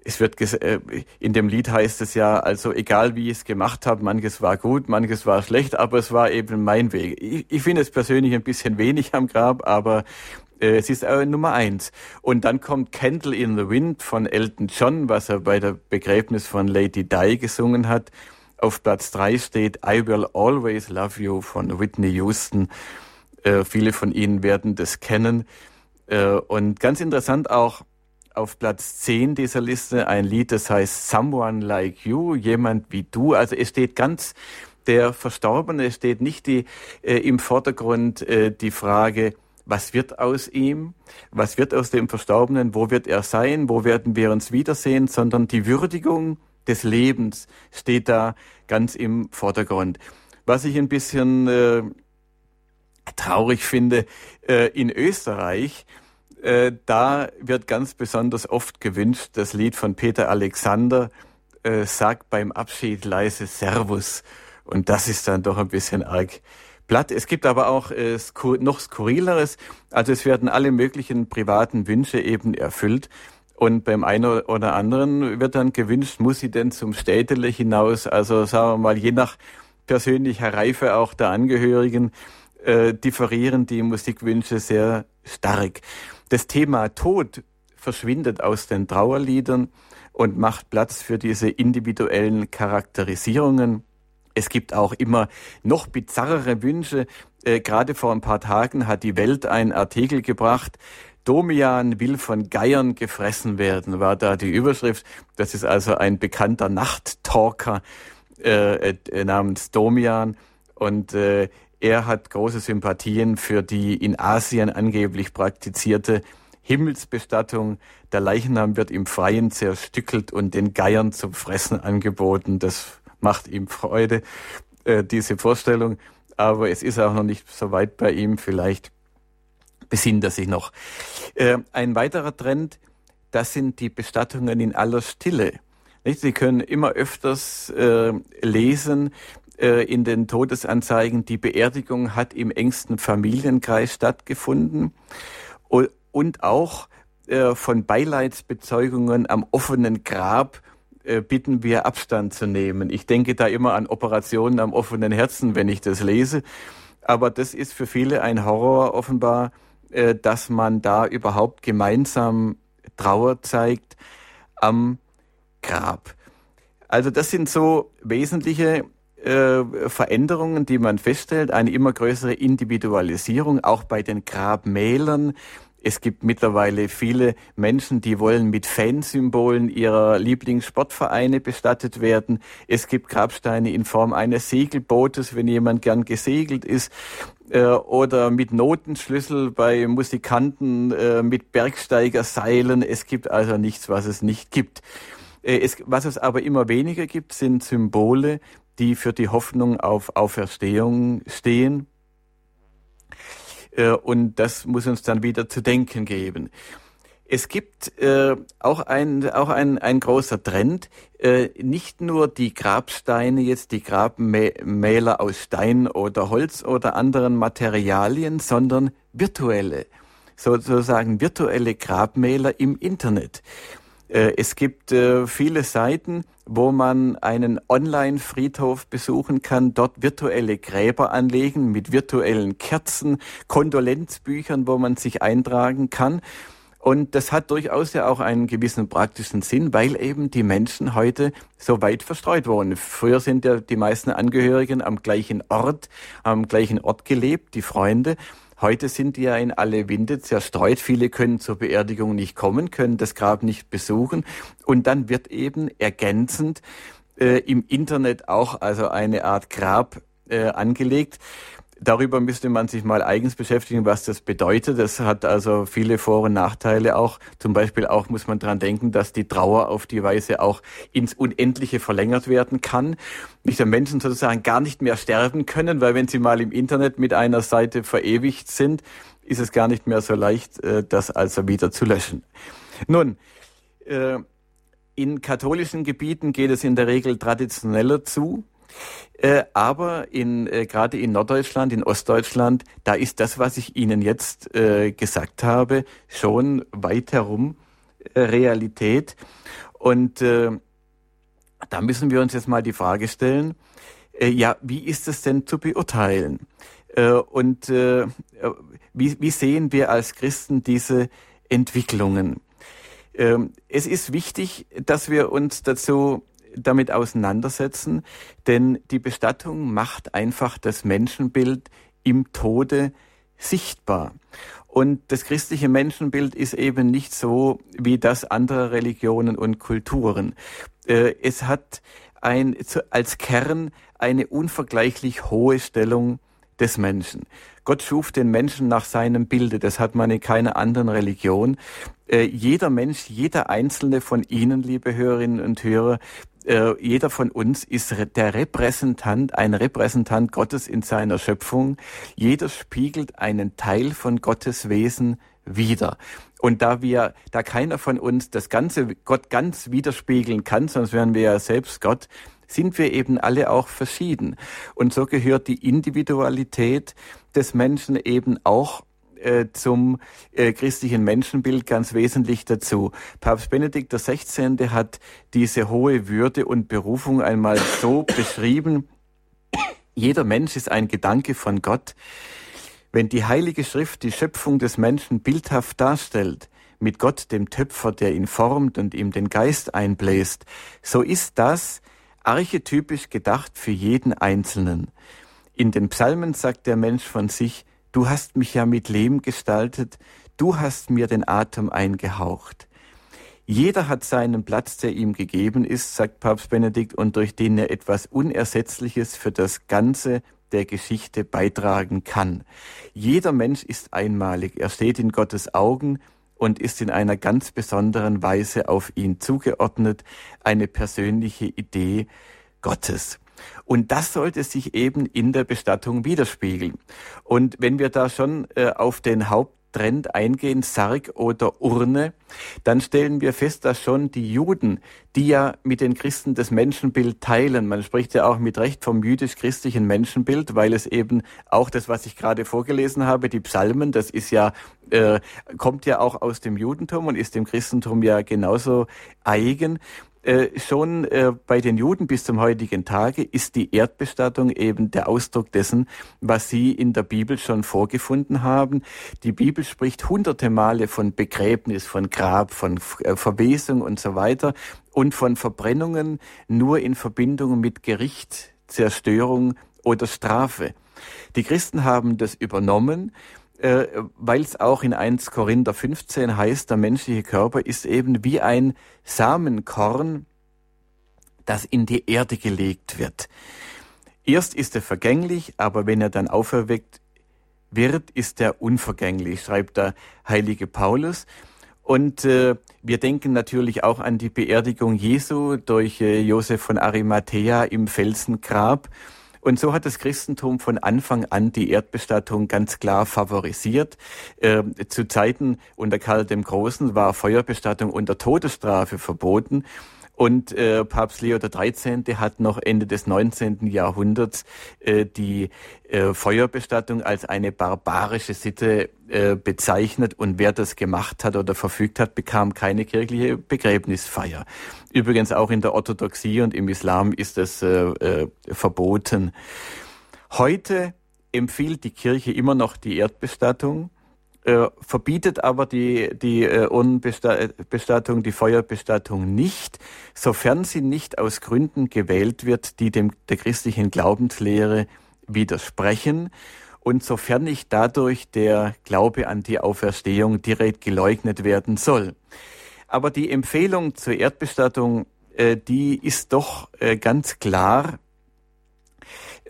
es wird äh, in dem Lied heißt es ja, also egal wie ich es gemacht habe, manches war gut, manches war schlecht, aber es war eben mein Weg. Ich, ich finde es persönlich ein bisschen wenig am Grab, aber äh, es ist äh, Nummer eins. Und dann kommt Candle in the Wind von Elton John, was er bei der Begräbnis von Lady Di gesungen hat. Auf Platz drei steht I Will Always Love You von Whitney Houston. Äh, viele von Ihnen werden das kennen. Äh, und ganz interessant auch, auf Platz 10 dieser Liste ein Lied, das heißt Someone Like You, jemand wie du. Also es steht ganz der Verstorbene, es steht nicht die, äh, im Vordergrund äh, die Frage, was wird aus ihm, was wird aus dem Verstorbenen, wo wird er sein, wo werden wir uns wiedersehen, sondern die Würdigung des Lebens steht da ganz im Vordergrund. Was ich ein bisschen äh, traurig finde, äh, in Österreich äh, da wird ganz besonders oft gewünscht, das Lied von Peter Alexander äh, sagt beim Abschied leise Servus. Und das ist dann doch ein bisschen arg platt. Es gibt aber auch äh, skur noch skurrileres. Also es werden alle möglichen privaten Wünsche eben erfüllt. Und beim einen oder anderen wird dann gewünscht, muss sie denn zum Städtele hinaus? Also sagen wir mal, je nach persönlicher Reife auch der Angehörigen äh, differieren die Musikwünsche sehr stark. Das Thema Tod verschwindet aus den Trauerliedern und macht Platz für diese individuellen Charakterisierungen. Es gibt auch immer noch bizarrere Wünsche. Äh, gerade vor ein paar Tagen hat die Welt einen Artikel gebracht. Domian will von Geiern gefressen werden, war da die Überschrift. Das ist also ein bekannter Nachttalker äh, äh, namens Domian. Und äh, er hat große Sympathien für die in Asien angeblich praktizierte Himmelsbestattung. Der Leichnam wird im Freien zerstückelt und den Geiern zum Fressen angeboten. Das macht ihm Freude, äh, diese Vorstellung. Aber es ist auch noch nicht so weit bei ihm. Vielleicht besinnt er sich noch. Äh, ein weiterer Trend, das sind die Bestattungen in aller Stille. Sie können immer öfters äh, lesen, äh, in den Todesanzeigen, die Beerdigung hat im engsten Familienkreis stattgefunden und auch äh, von Beileidsbezeugungen am offenen Grab äh, bitten wir Abstand zu nehmen. Ich denke da immer an Operationen am offenen Herzen, wenn ich das lese. Aber das ist für viele ein Horror offenbar, dass man da überhaupt gemeinsam Trauer zeigt am Grab. Also das sind so wesentliche äh, Veränderungen, die man feststellt, eine immer größere Individualisierung, auch bei den Grabmälern. Es gibt mittlerweile viele Menschen, die wollen mit Fansymbolen ihrer Lieblingssportvereine bestattet werden. Es gibt Grabsteine in Form eines Segelbootes, wenn jemand gern gesegelt ist äh, oder mit Notenschlüssel bei Musikanten, äh, mit Bergsteigerseilen. Es gibt also nichts, was es nicht gibt. Es, was es aber immer weniger gibt, sind Symbole, die für die Hoffnung auf Auferstehung stehen. Äh, und das muss uns dann wieder zu denken geben. Es gibt äh, auch ein auch ein, ein großer Trend, äh, nicht nur die Grabsteine, jetzt die Grabmäler aus Stein oder Holz oder anderen Materialien, sondern virtuelle, sozusagen virtuelle Grabmäler im Internet. Äh, es gibt äh, viele Seiten, wo man einen Online-Friedhof besuchen kann, dort virtuelle Gräber anlegen mit virtuellen Kerzen, Kondolenzbüchern, wo man sich eintragen kann. Und das hat durchaus ja auch einen gewissen praktischen Sinn, weil eben die Menschen heute so weit verstreut wohnen. Früher sind ja die meisten Angehörigen am gleichen Ort, am gleichen Ort gelebt, die Freunde. Heute sind die ja in alle Winde zerstreut. Viele können zur Beerdigung nicht kommen, können das Grab nicht besuchen. Und dann wird eben ergänzend äh, im Internet auch also eine Art Grab äh, angelegt. Darüber müsste man sich mal eigens beschäftigen, was das bedeutet. Das hat also viele Vor- und Nachteile auch. Zum Beispiel auch muss man dran denken, dass die Trauer auf die Weise auch ins Unendliche verlängert werden kann. Nicht der Menschen sozusagen gar nicht mehr sterben können, weil wenn sie mal im Internet mit einer Seite verewigt sind, ist es gar nicht mehr so leicht, äh, das also wieder zu löschen. Nun, äh, in katholischen Gebieten geht es in der Regel traditioneller zu. Äh, aber in, äh, gerade in Norddeutschland, in Ostdeutschland, da ist das, was ich Ihnen jetzt äh, gesagt habe, schon weit herum äh, Realität. Und äh, da müssen wir uns jetzt mal die Frage stellen, ja, wie ist es denn zu beurteilen? Und wie, wie sehen wir als Christen diese Entwicklungen? Ähm, es ist wichtig, dass wir uns dazu damit auseinandersetzen, denn die Bestattung macht einfach das Menschenbild im Tode sichtbar. Und das christliche Menschenbild ist eben nicht so wie das anderer Religionen und Kulturen. Äh, es hat ein, als Kern eine unvergleichlich hohe Stellung des Menschen. Gott schuf den Menschen nach seinem Bilde. Das hat man in keiner anderen Religion. Äh, jeder Mensch, jeder einzelne von Ihnen, liebe Hörerinnen und Hörer, äh, jeder von uns ist der Repräsentant, ein Repräsentant Gottes in seiner Schöpfung. Jeder spiegelt einen Teil von Gottes Wesen wider. Und da wir, da keiner von uns das ganze Gott ganz widerspiegeln kann, sonst wären wir ja selbst Gott, sind wir eben alle auch verschieden. Und so gehört die Individualität des Menschen eben auch äh, zum äh, christlichen Menschenbild ganz wesentlich dazu. Papst Benedikt XVI. hat diese hohe Würde und Berufung einmal so <coughs> beschrieben, jeder Mensch ist ein Gedanke von Gott. Wenn die Heilige Schrift die Schöpfung des Menschen bildhaft darstellt, mit Gott, dem Töpfer, der ihn formt und ihm den Geist einbläst, so ist das archetypisch gedacht für jeden Einzelnen. In den Psalmen sagt der Mensch von sich, Du hast mich ja mit Leben gestaltet, du hast mir den Atem eingehaucht. Jeder hat seinen Platz, der ihm gegeben ist, sagt Papst Benedikt, und durch den er etwas Unersetzliches für das Ganze der Geschichte beitragen kann. Jeder Mensch ist einmalig, er steht in Gottes Augen und ist in einer ganz besonderen Weise auf ihn zugeordnet, eine persönliche Idee Gottes. Und das sollte sich eben in der Bestattung widerspiegeln. Und wenn wir da schon äh, auf den Haupttrend eingehen, Sarg oder Urne, dann stellen wir fest, dass schon die Juden, die ja mit den Christen das Menschenbild teilen, man spricht ja auch mit Recht vom jüdisch-christlichen Menschenbild, weil es eben auch das, was ich gerade vorgelesen habe, die Psalmen, das ist ja, äh, kommt ja auch aus dem Judentum und ist dem Christentum ja genauso eigen. Äh, schon äh, bei den Juden bis zum heutigen Tage ist die Erdbestattung eben der Ausdruck dessen, was sie in der Bibel schon vorgefunden haben. Die Bibel spricht hunderte Male von Begräbnis, von Grab, von äh, Verwesung und so weiter und von Verbrennungen nur in Verbindung mit Gericht, Zerstörung oder Strafe. Die Christen haben das übernommen äh, weil es auch in 1 Korinther 15 heißt, der menschliche Körper ist eben wie ein Samenkorn, das in die Erde gelegt wird. Erst ist er vergänglich, aber wenn er dann auferweckt wird, ist er unvergänglich, schreibt der heilige Paulus. Und äh, wir denken natürlich auch an die Beerdigung Jesu durch äh, Josef von Arimathea im Felsengrab. Und so hat das Christentum von Anfang an die Erdbestattung ganz klar favorisiert. Äh, zu Zeiten unter Karl dem Großen war Feuerbestattung unter Todesstrafe verboten. Und äh, Papst Leo XIII. hat noch Ende des 19. Jahrhunderts äh, die äh, Feuerbestattung als eine barbarische Sitte äh, bezeichnet und wer das gemacht hat oder verfügt hat, bekam keine kirchliche Begräbnisfeier. Übrigens auch in der Orthodoxie und im Islam ist das äh, äh, verboten. Heute empfiehlt die Kirche immer noch die Erdbestattung äh, verbietet aber die, die äh, Urnenbestattung, die Feuerbestattung nicht, sofern sie nicht aus Gründen gewählt wird, die dem, der christlichen Glaubenslehre widersprechen und sofern nicht dadurch der Glaube an die Auferstehung direkt geleugnet werden soll. Aber die Empfehlung zur Erdbestattung, äh, die ist doch äh, ganz klar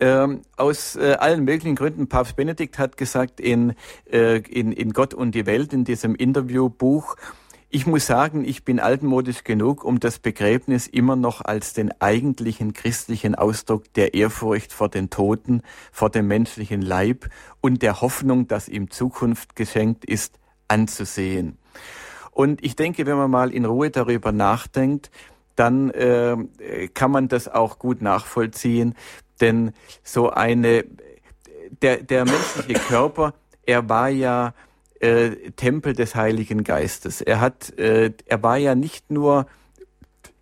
ähm, aus äh, allen möglichen Gründen. Papst Benedikt hat gesagt in, äh, in, in Gott und die Welt, in diesem Interviewbuch, ich muss sagen, ich bin altmodisch genug, um das Begräbnis immer noch als den eigentlichen christlichen Ausdruck der Ehrfurcht vor den Toten, vor dem menschlichen Leib und der Hoffnung, dass ihm Zukunft geschenkt ist, anzusehen. Und ich denke, wenn man mal in Ruhe darüber nachdenkt, dann äh, kann man das auch gut nachvollziehen, denn so eine, der, der menschliche Körper, er war ja äh, Tempel des Heiligen Geistes. Er hat, äh, er war ja nicht nur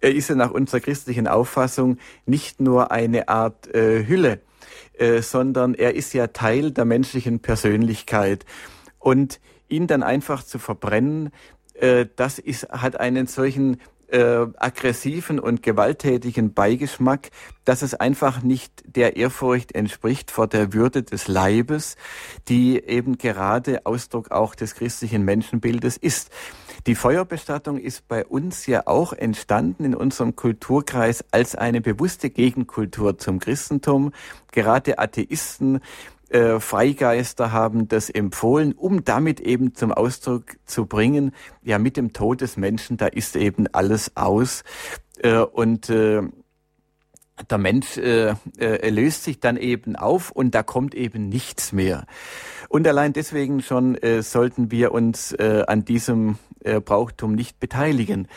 Er ist ja nach unserer christlichen Auffassung nicht nur eine Art äh, Hülle, äh, sondern er ist ja Teil der menschlichen Persönlichkeit. Und ihn dann einfach zu verbrennen, äh, das ist, hat einen solchen äh, aggressiven und gewalttätigen Beigeschmack, dass es einfach nicht der Ehrfurcht entspricht vor der Würde des Leibes, die eben gerade Ausdruck auch des christlichen Menschenbildes ist. Die Feuerbestattung ist bei uns ja auch entstanden in unserem Kulturkreis als eine bewusste Gegenkultur zum Christentum. Gerade Atheisten äh, Freigeister haben das empfohlen, um damit eben zum Ausdruck zu bringen, ja, mit dem Tod des Menschen, da ist eben alles aus. Äh, und äh, der Mensch äh, äh, löst sich dann eben auf und da kommt eben nichts mehr. Und allein deswegen schon äh, sollten wir uns äh, an diesem äh, Brauchtum nicht beteiligen.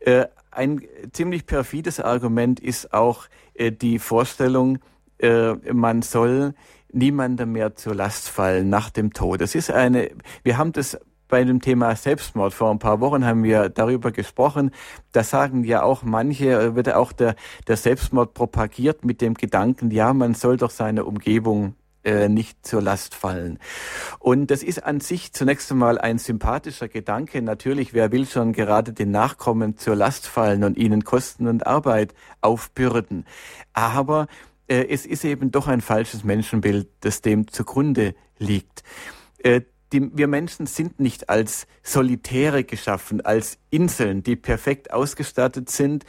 Äh, ein ziemlich perfides Argument ist auch äh, die Vorstellung, äh, man soll niemandem mehr zur Last fallen nach dem Tod. Das ist eine, wir haben das bei dem Thema Selbstmord. Vor ein paar Wochen haben wir darüber gesprochen. Da sagen ja auch manche, wird auch der, der Selbstmord propagiert mit dem Gedanken, ja, man soll doch seine Umgebung äh, nicht zur Last fallen. Und das ist an sich zunächst einmal ein sympathischer Gedanke. Natürlich, wer will schon gerade den Nachkommen zur Last fallen und ihnen Kosten und Arbeit aufbürden. Aber äh, es ist eben doch ein falsches Menschenbild, das dem zugrunde liegt. Äh, die, wir Menschen sind nicht als Solitäre geschaffen, als Inseln, die perfekt ausgestattet sind.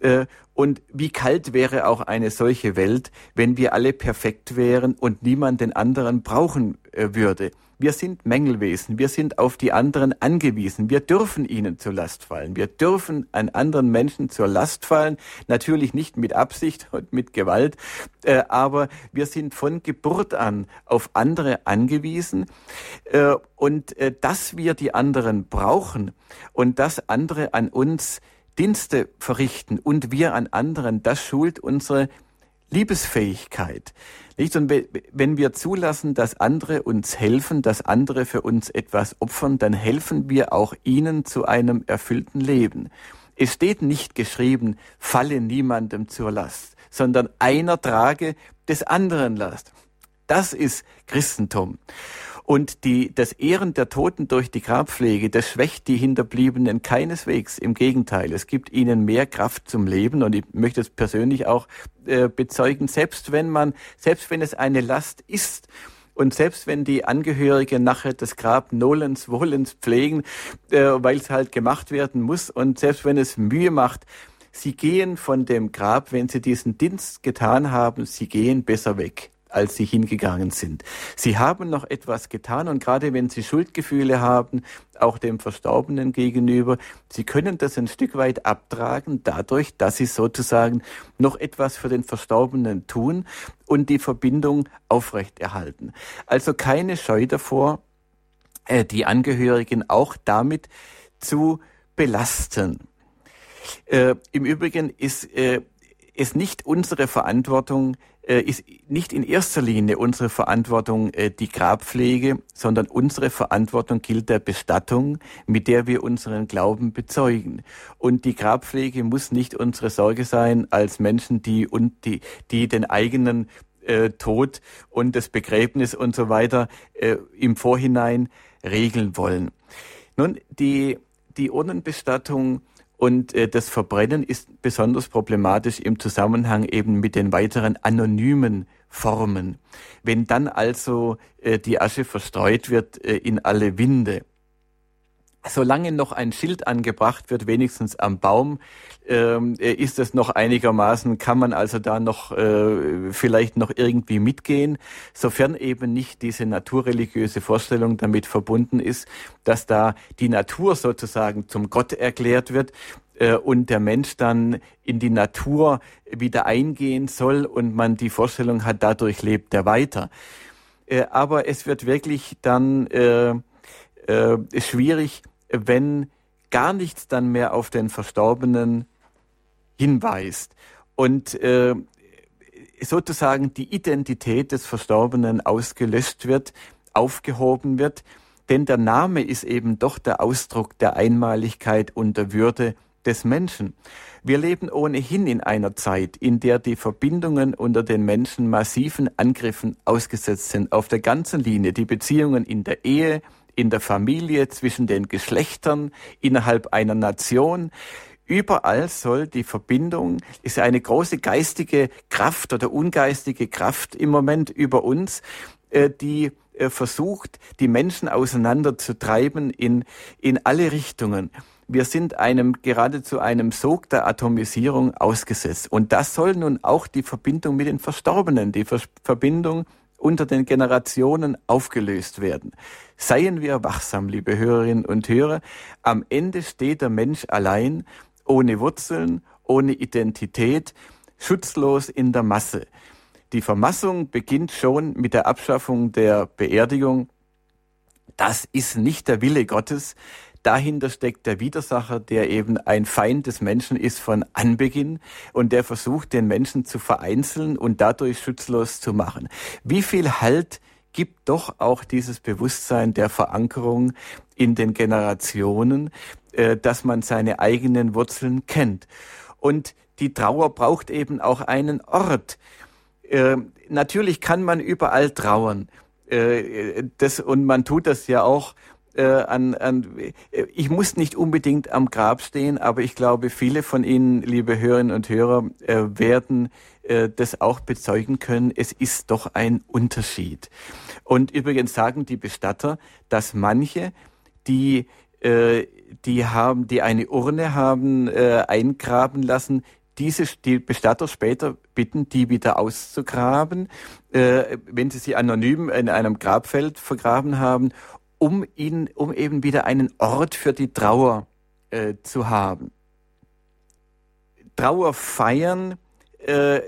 Äh, und wie kalt wäre auch eine solche Welt, wenn wir alle perfekt wären und niemand den anderen brauchen äh, würde. Wir sind Mängelwesen, wir sind auf die anderen angewiesen, wir dürfen ihnen zur Last fallen, wir dürfen an anderen Menschen zur Last fallen, natürlich nicht mit Absicht und mit Gewalt, äh, aber wir sind von Geburt an auf andere angewiesen äh, und äh, dass wir die anderen brauchen und dass andere an uns Dienste verrichten und wir an anderen, das schult unsere Liebesfähigkeit. Nicht? Und wenn wir zulassen, dass andere uns helfen, dass andere für uns etwas opfern, dann helfen wir auch ihnen zu einem erfüllten Leben. Es steht nicht geschrieben, falle niemandem zur Last, sondern einer trage des anderen Last. Das ist Christentum. Und die, das Ehren der Toten durch die Grabpflege, das schwächt die Hinterbliebenen keineswegs. Im Gegenteil, es gibt ihnen mehr Kraft zum Leben. Und ich möchte es persönlich auch äh, bezeugen, selbst wenn man, selbst wenn es eine Last ist, und selbst wenn die Angehörigen nachher das Grab Nolens Wohlens pflegen, äh, weil es halt gemacht werden muss, und selbst wenn es Mühe macht, sie gehen von dem Grab, wenn sie diesen Dienst getan haben, sie gehen besser weg als sie hingegangen sind. Sie haben noch etwas getan und gerade wenn sie Schuldgefühle haben, auch dem Verstorbenen gegenüber, sie können das ein Stück weit abtragen dadurch, dass sie sozusagen noch etwas für den Verstorbenen tun und die Verbindung aufrechterhalten. Also keine Scheu davor, äh, die Angehörigen auch damit zu belasten. Äh, Im Übrigen ist äh, es nicht unsere Verantwortung, ist nicht in erster Linie unsere Verantwortung äh, die Grabpflege, sondern unsere Verantwortung gilt der Bestattung, mit der wir unseren Glauben bezeugen. Und die Grabpflege muss nicht unsere Sorge sein als Menschen, die und die, die den eigenen äh, Tod und das Begräbnis und so weiter äh, im Vorhinein regeln wollen. Nun, die, die Urnenbestattung und äh, das Verbrennen ist besonders problematisch im Zusammenhang eben mit den weiteren anonymen Formen. Wenn dann also äh, die Asche verstreut wird äh, in alle Winde, solange noch ein Schild angebracht wird, wenigstens am Baum, ähm, äh, ist es noch einigermaßen, kann man also da noch äh, vielleicht noch irgendwie mitgehen, sofern eben nicht diese naturreligiöse Vorstellung damit verbunden ist, dass da die Natur sozusagen zum Gott erklärt wird äh, und der Mensch dann in die Natur wieder eingehen soll und man die Vorstellung hat, dadurch lebt er weiter. Äh, aber es wird wirklich dann äh, äh, schwierig, wenn gar nichts dann mehr auf den Verstorbenen hinweist. Und äh, sozusagen die Identität des Verstorbenen ausgelöscht wird, aufgehoben wird, denn der Name ist eben doch der Ausdruck der Einmaligkeit und der Würde des Menschen. Wir leben ohnehin in einer Zeit, in der die Verbindungen unter den Menschen massiven Angriffen ausgesetzt sind, auf der ganzen Linie, die Beziehungen in der Ehe, in der Familie, zwischen den Geschlechtern, innerhalb einer Nation. Überall soll die Verbindung, ist eine große geistige Kraft oder ungeistige Kraft im Moment über uns, äh, die äh, versucht, die Menschen auseinanderzutreiben in, in alle Richtungen. Wir sind einem, geradezu einem Sog der Atomisierung ausgesetzt. Und das soll nun auch die Verbindung mit den Verstorbenen, die Verbindung unter den Generationen aufgelöst werden. Seien wir wachsam, liebe Hörerinnen und Hörer. Am Ende steht der Mensch allein, ohne Wurzeln, ohne Identität, schutzlos in der Masse. Die Vermassung beginnt schon mit der Abschaffung der Beerdigung. Das ist nicht der Wille Gottes. Dahinter steckt der Widersacher, der eben ein Feind des Menschen ist von Anbeginn und der versucht, den Menschen zu vereinzeln und dadurch schutzlos zu machen. Wie viel Halt gibt doch auch dieses Bewusstsein der Verankerung in den Generationen, äh, dass man seine eigenen Wurzeln kennt. Und die Trauer braucht eben auch einen Ort. Äh, natürlich kann man überall trauern. Äh, das, und man tut das ja auch äh, an, an, ich muss nicht unbedingt am Grab stehen, aber ich glaube, viele von Ihnen, liebe Hörerinnen und Hörer, äh, werden äh, das auch bezeugen können. Es ist doch ein Unterschied. Und übrigens sagen die Bestatter, dass manche, die äh, die haben, die eine Urne haben äh, eingraben lassen, diese die Bestatter später bitten, die wieder auszugraben, äh, wenn sie sie anonym in einem Grabfeld vergraben haben um ihn, um eben wieder einen Ort für die Trauer äh, zu haben. Trauerfeiern äh,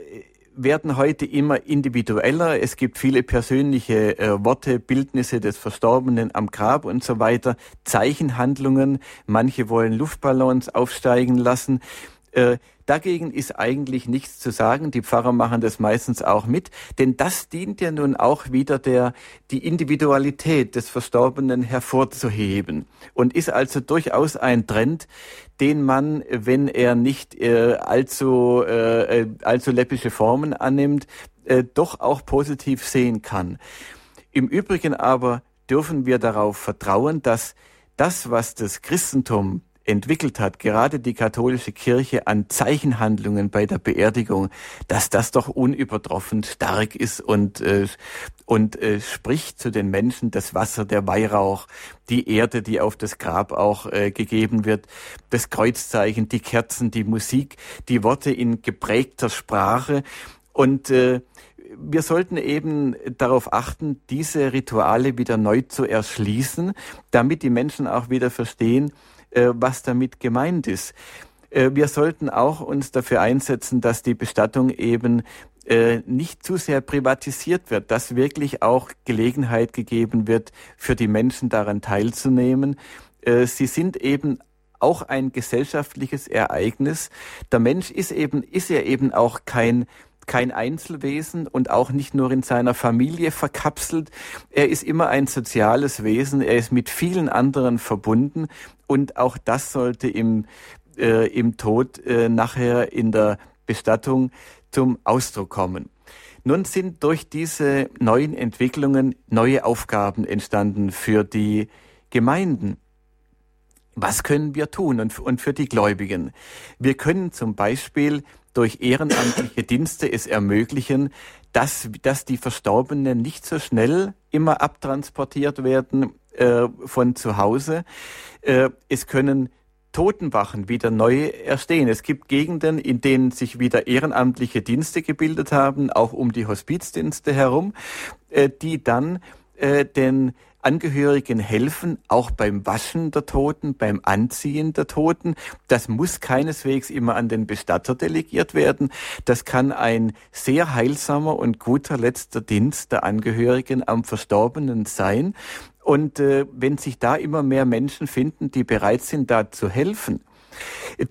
werden heute immer individueller. Es gibt viele persönliche äh, Worte, Bildnisse des Verstorbenen am Grab und so weiter, Zeichenhandlungen. Manche wollen Luftballons aufsteigen lassen. Dagegen ist eigentlich nichts zu sagen. Die Pfarrer machen das meistens auch mit, denn das dient ja nun auch wieder der, die Individualität des Verstorbenen hervorzuheben und ist also durchaus ein Trend, den man, wenn er nicht äh, allzu, äh, äh allzu läppische Formen annimmt, äh, doch auch positiv sehen kann. Im Übrigen aber dürfen wir darauf vertrauen, dass das, was das Christentum entwickelt hat, gerade die katholische Kirche an Zeichenhandlungen bei der Beerdigung, dass das doch unübertroffen stark ist und äh, und äh, spricht zu den Menschen das Wasser, der Weihrauch, die Erde, die auf das Grab auch äh, gegeben wird, das Kreuzzeichen, die Kerzen, die Musik, die Worte in geprägter Sprache. Und äh, wir sollten eben darauf achten, diese Rituale wieder neu zu erschließen, damit die Menschen auch wieder verstehen, was damit gemeint ist. Äh, wir sollten auch uns dafür einsetzen, dass die Bestattung eben äh, nicht zu sehr privatisiert wird, dass wirklich auch Gelegenheit gegeben wird, für die Menschen daran teilzunehmen. Sie sind eben auch ein gesellschaftliches Ereignis. Der Mensch ist eben, ist ja eben auch kein kein Einzelwesen und auch nicht nur in seiner Familie verkapselt. Er ist immer ein soziales Wesen. Er ist mit vielen anderen verbunden und auch das sollte im, äh, im Tod äh, nachher in der Bestattung zum Ausdruck kommen. Nun sind durch diese neuen Entwicklungen neue Aufgaben entstanden für die Gemeinden. Was können wir tun und, und für die Gläubigen? Wir können zum Beispiel durch ehrenamtliche Dienste es ermöglichen, dass, dass die Verstorbenen nicht so schnell immer abtransportiert werden äh, von zu Hause. Äh, es können Totenwachen wieder neu erstehen. Es gibt Gegenden, in denen sich wieder ehrenamtliche Dienste gebildet haben, auch um die Hospizdienste herum, äh, die dann äh, den Angehörigen helfen, auch beim Waschen der Toten, beim Anziehen der Toten. Das muss keineswegs immer an den Bestatter delegiert werden. Das kann ein sehr heilsamer und guter letzter Dienst der Angehörigen am Verstorbenen sein. Und äh, wenn sich da immer mehr Menschen finden, die bereit sind, da zu helfen,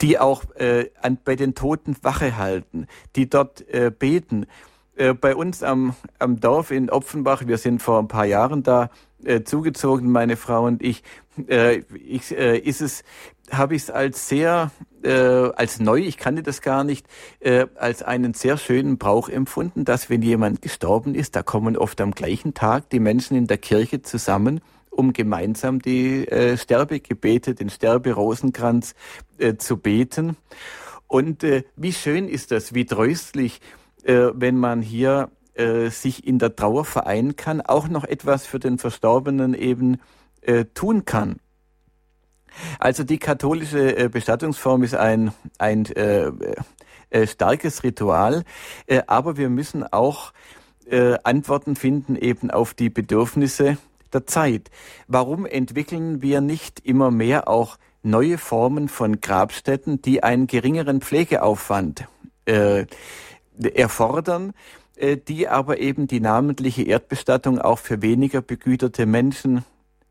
die auch äh, an, bei den Toten Wache halten, die dort äh, beten, äh, bei uns am, am Dorf in Opfenbach, wir sind vor ein paar Jahren da äh, zugezogen, meine Frau und ich, äh, ich äh, ist es, habe ich es als sehr äh, als neu, ich kannte das gar nicht, äh, als einen sehr schönen Brauch empfunden, dass wenn jemand gestorben ist, da kommen oft am gleichen Tag die Menschen in der Kirche zusammen, um gemeinsam die äh, Sterbegebete, den Sterberosenkranz äh, zu beten. Und äh, wie schön ist das, wie tröstlich, äh, wenn man hier äh, sich in der Trauer vereinen kann, auch noch etwas für den Verstorbenen eben äh, tun kann. Also die katholische äh, Bestattungsform ist ein, ein äh, äh, starkes Ritual, äh, aber wir müssen auch Antworten finden eben auf die Bedürfnisse der Zeit. Warum entwickeln wir nicht immer mehr auch neue Formen von Grabstätten, die einen geringeren Pflegeaufwand erfordern, die aber eben die namentliche Erdbestattung auch für weniger begüterte Menschen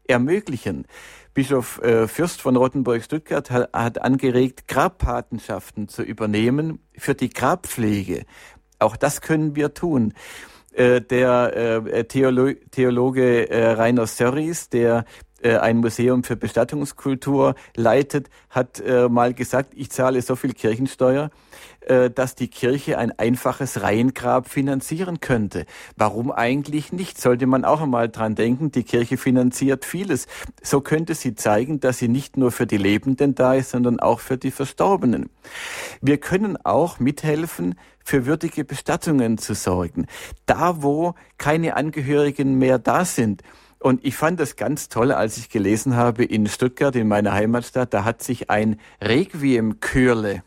ermöglichen. Bischof äh, Fürst von Rottenburg-Stuttgart hat, hat angeregt, Grabpatenschaften zu übernehmen für die Grabpflege. Auch das können wir tun. Äh, der äh, Theolo Theologe äh, Rainer Sörries, der ein Museum für Bestattungskultur leitet, hat äh, mal gesagt, ich zahle so viel Kirchensteuer, äh, dass die Kirche ein einfaches Reihengrab finanzieren könnte. Warum eigentlich nicht? Sollte man auch einmal dran denken, die Kirche finanziert vieles. So könnte sie zeigen, dass sie nicht nur für die Lebenden da ist, sondern auch für die Verstorbenen. Wir können auch mithelfen, für würdige Bestattungen zu sorgen. Da, wo keine Angehörigen mehr da sind, und ich fand das ganz toll, als ich gelesen habe, in Stuttgart, in meiner Heimatstadt, da hat sich ein Requiem-Chörle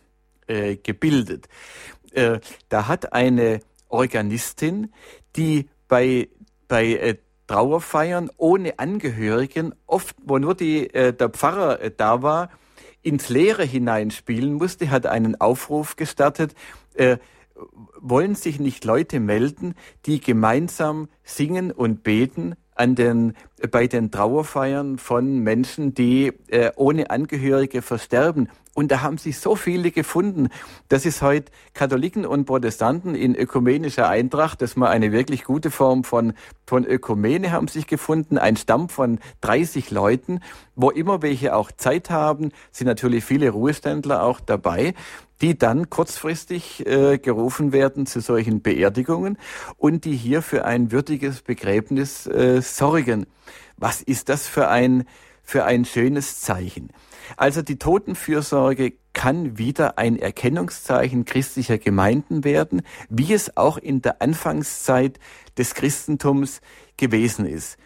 äh, gebildet. Äh, da hat eine Organistin, die bei, bei äh, Trauerfeiern ohne Angehörigen, oft, wo nur die, äh, der Pfarrer äh, da war, ins Leere hineinspielen musste, hat einen Aufruf gestartet, äh, wollen sich nicht Leute melden, die gemeinsam singen und beten an den, bei den Trauerfeiern von Menschen, die äh, ohne Angehörige versterben. Und da haben sich so viele gefunden. Das ist heute Katholiken und Protestanten in ökumenischer Eintracht. Das mal eine wirklich gute Form von, von Ökumene haben sich gefunden. Ein Stamm von 30 Leuten, wo immer welche auch Zeit haben, sind natürlich viele Ruheständler auch dabei die dann kurzfristig äh, gerufen werden zu solchen Beerdigungen und die hier für ein würdiges Begräbnis äh, sorgen. Was ist das für ein, für ein schönes Zeichen? Also die Totenfürsorge kann wieder ein Erkennungszeichen christlicher Gemeinden werden, wie es auch in der Anfangszeit des Christentums gewesen ist.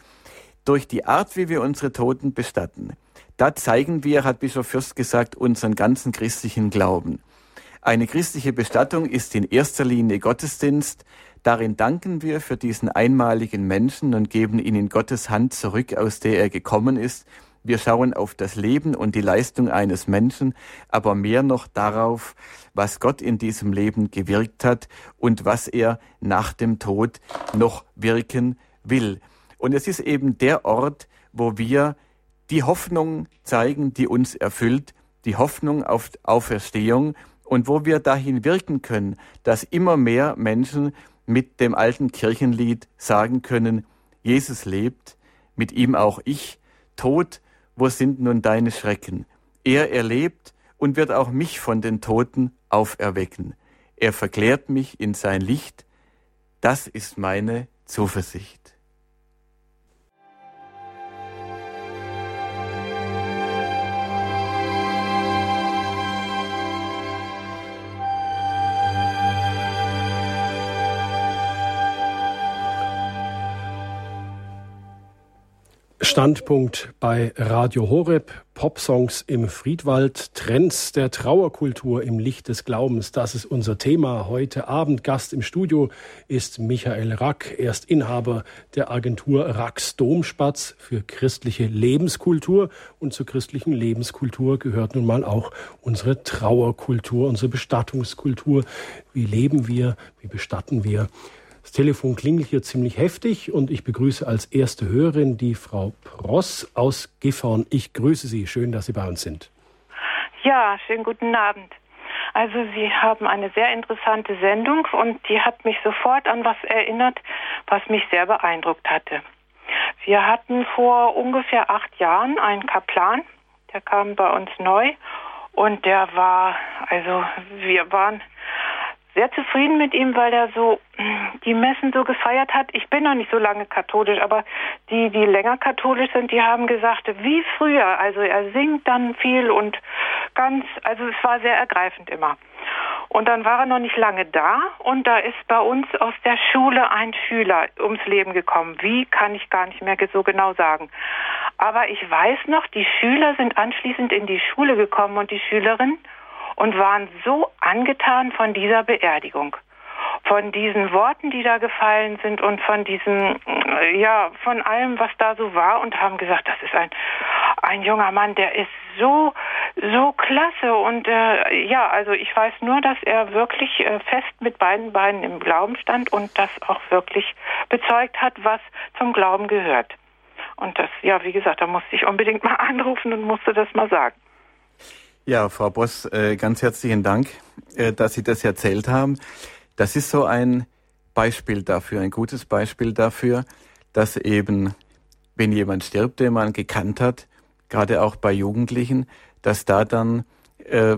Durch die Art, wie wir unsere Toten bestatten, da zeigen wir, hat Bischof Fürst gesagt, unseren ganzen christlichen Glauben. Eine christliche Bestattung ist in erster Linie Gottesdienst. Darin danken wir für diesen einmaligen Menschen und geben ihn in Gottes Hand zurück, aus der er gekommen ist. Wir schauen auf das Leben und die Leistung eines Menschen, aber mehr noch darauf, was Gott in diesem Leben gewirkt hat und was er nach dem Tod noch wirken will. Und es ist eben der Ort, wo wir die Hoffnung zeigen, die uns erfüllt, die Hoffnung auf Auferstehung und wo wir dahin wirken können, dass immer mehr Menschen mit dem alten Kirchenlied sagen können, Jesus lebt, mit ihm auch ich, Tod, wo sind nun deine Schrecken? Er erlebt und wird auch mich von den Toten auferwecken. Er verklärt mich in sein Licht, das ist meine Zuversicht. Standpunkt bei Radio Horeb, Popsongs im Friedwald, Trends der Trauerkultur im Licht des Glaubens. Das ist unser Thema heute Abend. Gast im Studio ist Michael Rack. Er ist Inhaber der Agentur Racks Domspatz für christliche Lebenskultur. Und zur christlichen Lebenskultur gehört nun mal auch unsere Trauerkultur, unsere Bestattungskultur. Wie leben wir? Wie bestatten wir? Das Telefon klingelt hier ziemlich heftig und ich begrüße als erste Hörerin die Frau Pross aus Gifhorn. Ich grüße Sie. Schön, dass Sie bei uns sind. Ja, schönen guten Abend. Also Sie haben eine sehr interessante Sendung und die hat mich sofort an was erinnert, was mich sehr beeindruckt hatte. Wir hatten vor ungefähr acht Jahren einen Kaplan, der kam bei uns neu Und der war, also wir waren sehr zufrieden mit ihm, weil er so die Messen so gefeiert hat. Ich bin noch nicht so lange katholisch, aber die, die länger katholisch sind, die haben gesagt, wie früher. Also er singt dann viel und ganz, also es war sehr ergreifend immer. Und dann war er noch nicht lange da und da ist bei uns aus der Schule ein Schüler ums Leben gekommen. Wie kann ich gar nicht mehr so genau sagen. Aber ich weiß noch, die Schüler sind anschließend in die Schule gekommen und die Schülerin und waren so angetan von dieser Beerdigung von diesen Worten, die da gefallen sind und von diesem, äh, ja, von allem, was da so war und haben gesagt, das ist ein, ein junger Mann, der ist so, so klasse und äh, ja, also ich weiß nur, dass er wirklich äh, fest mit beiden Beinen im Glauben stand und das auch wirklich bezeugt hat, was zum Glauben gehört. Und das, ja, wie gesagt, da musste ich unbedingt mal <laughs> anrufen und musste das mal sagen. Ja, Frau Boss, äh, ganz herzlichen Dank, äh, dass Sie das erzählt haben. Das ist so ein Beispiel dafür, ein gutes Beispiel dafür, dass eben, wenn jemand stirbt, den man gekannt hat, gerade auch bei Jugendlichen, dass da dann äh,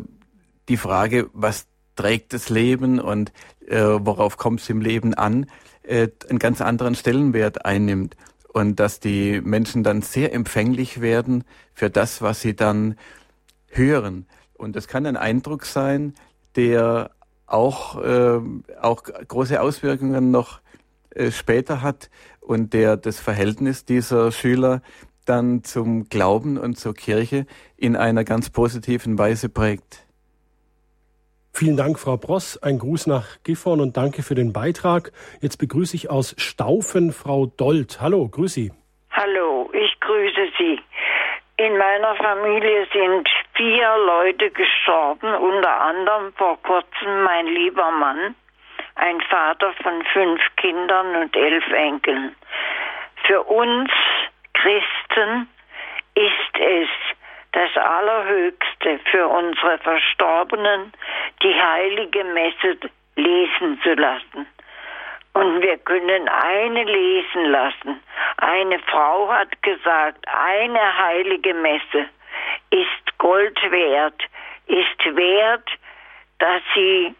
die Frage, was trägt das Leben und äh, worauf kommt es im Leben an, äh, einen ganz anderen Stellenwert einnimmt und dass die Menschen dann sehr empfänglich werden für das, was sie dann hören. Und das kann ein Eindruck sein, der auch, äh, auch große Auswirkungen noch äh, später hat und der das Verhältnis dieser Schüler dann zum Glauben und zur Kirche in einer ganz positiven Weise prägt. Vielen Dank, Frau Bross. Ein Gruß nach Gifhorn und danke für den Beitrag. Jetzt begrüße ich aus Staufen Frau Dold. Hallo, grüße Sie. Hallo, ich grüße Sie. In meiner Familie sind vier Leute gestorben, unter anderem vor kurzem mein lieber Mann, ein Vater von fünf Kindern und elf Enkeln. Für uns Christen ist es das Allerhöchste für unsere Verstorbenen, die heilige Messe lesen zu lassen. Und wir können eine lesen lassen. Eine Frau hat gesagt, eine heilige Messe ist Gold wert, ist wert, dass sie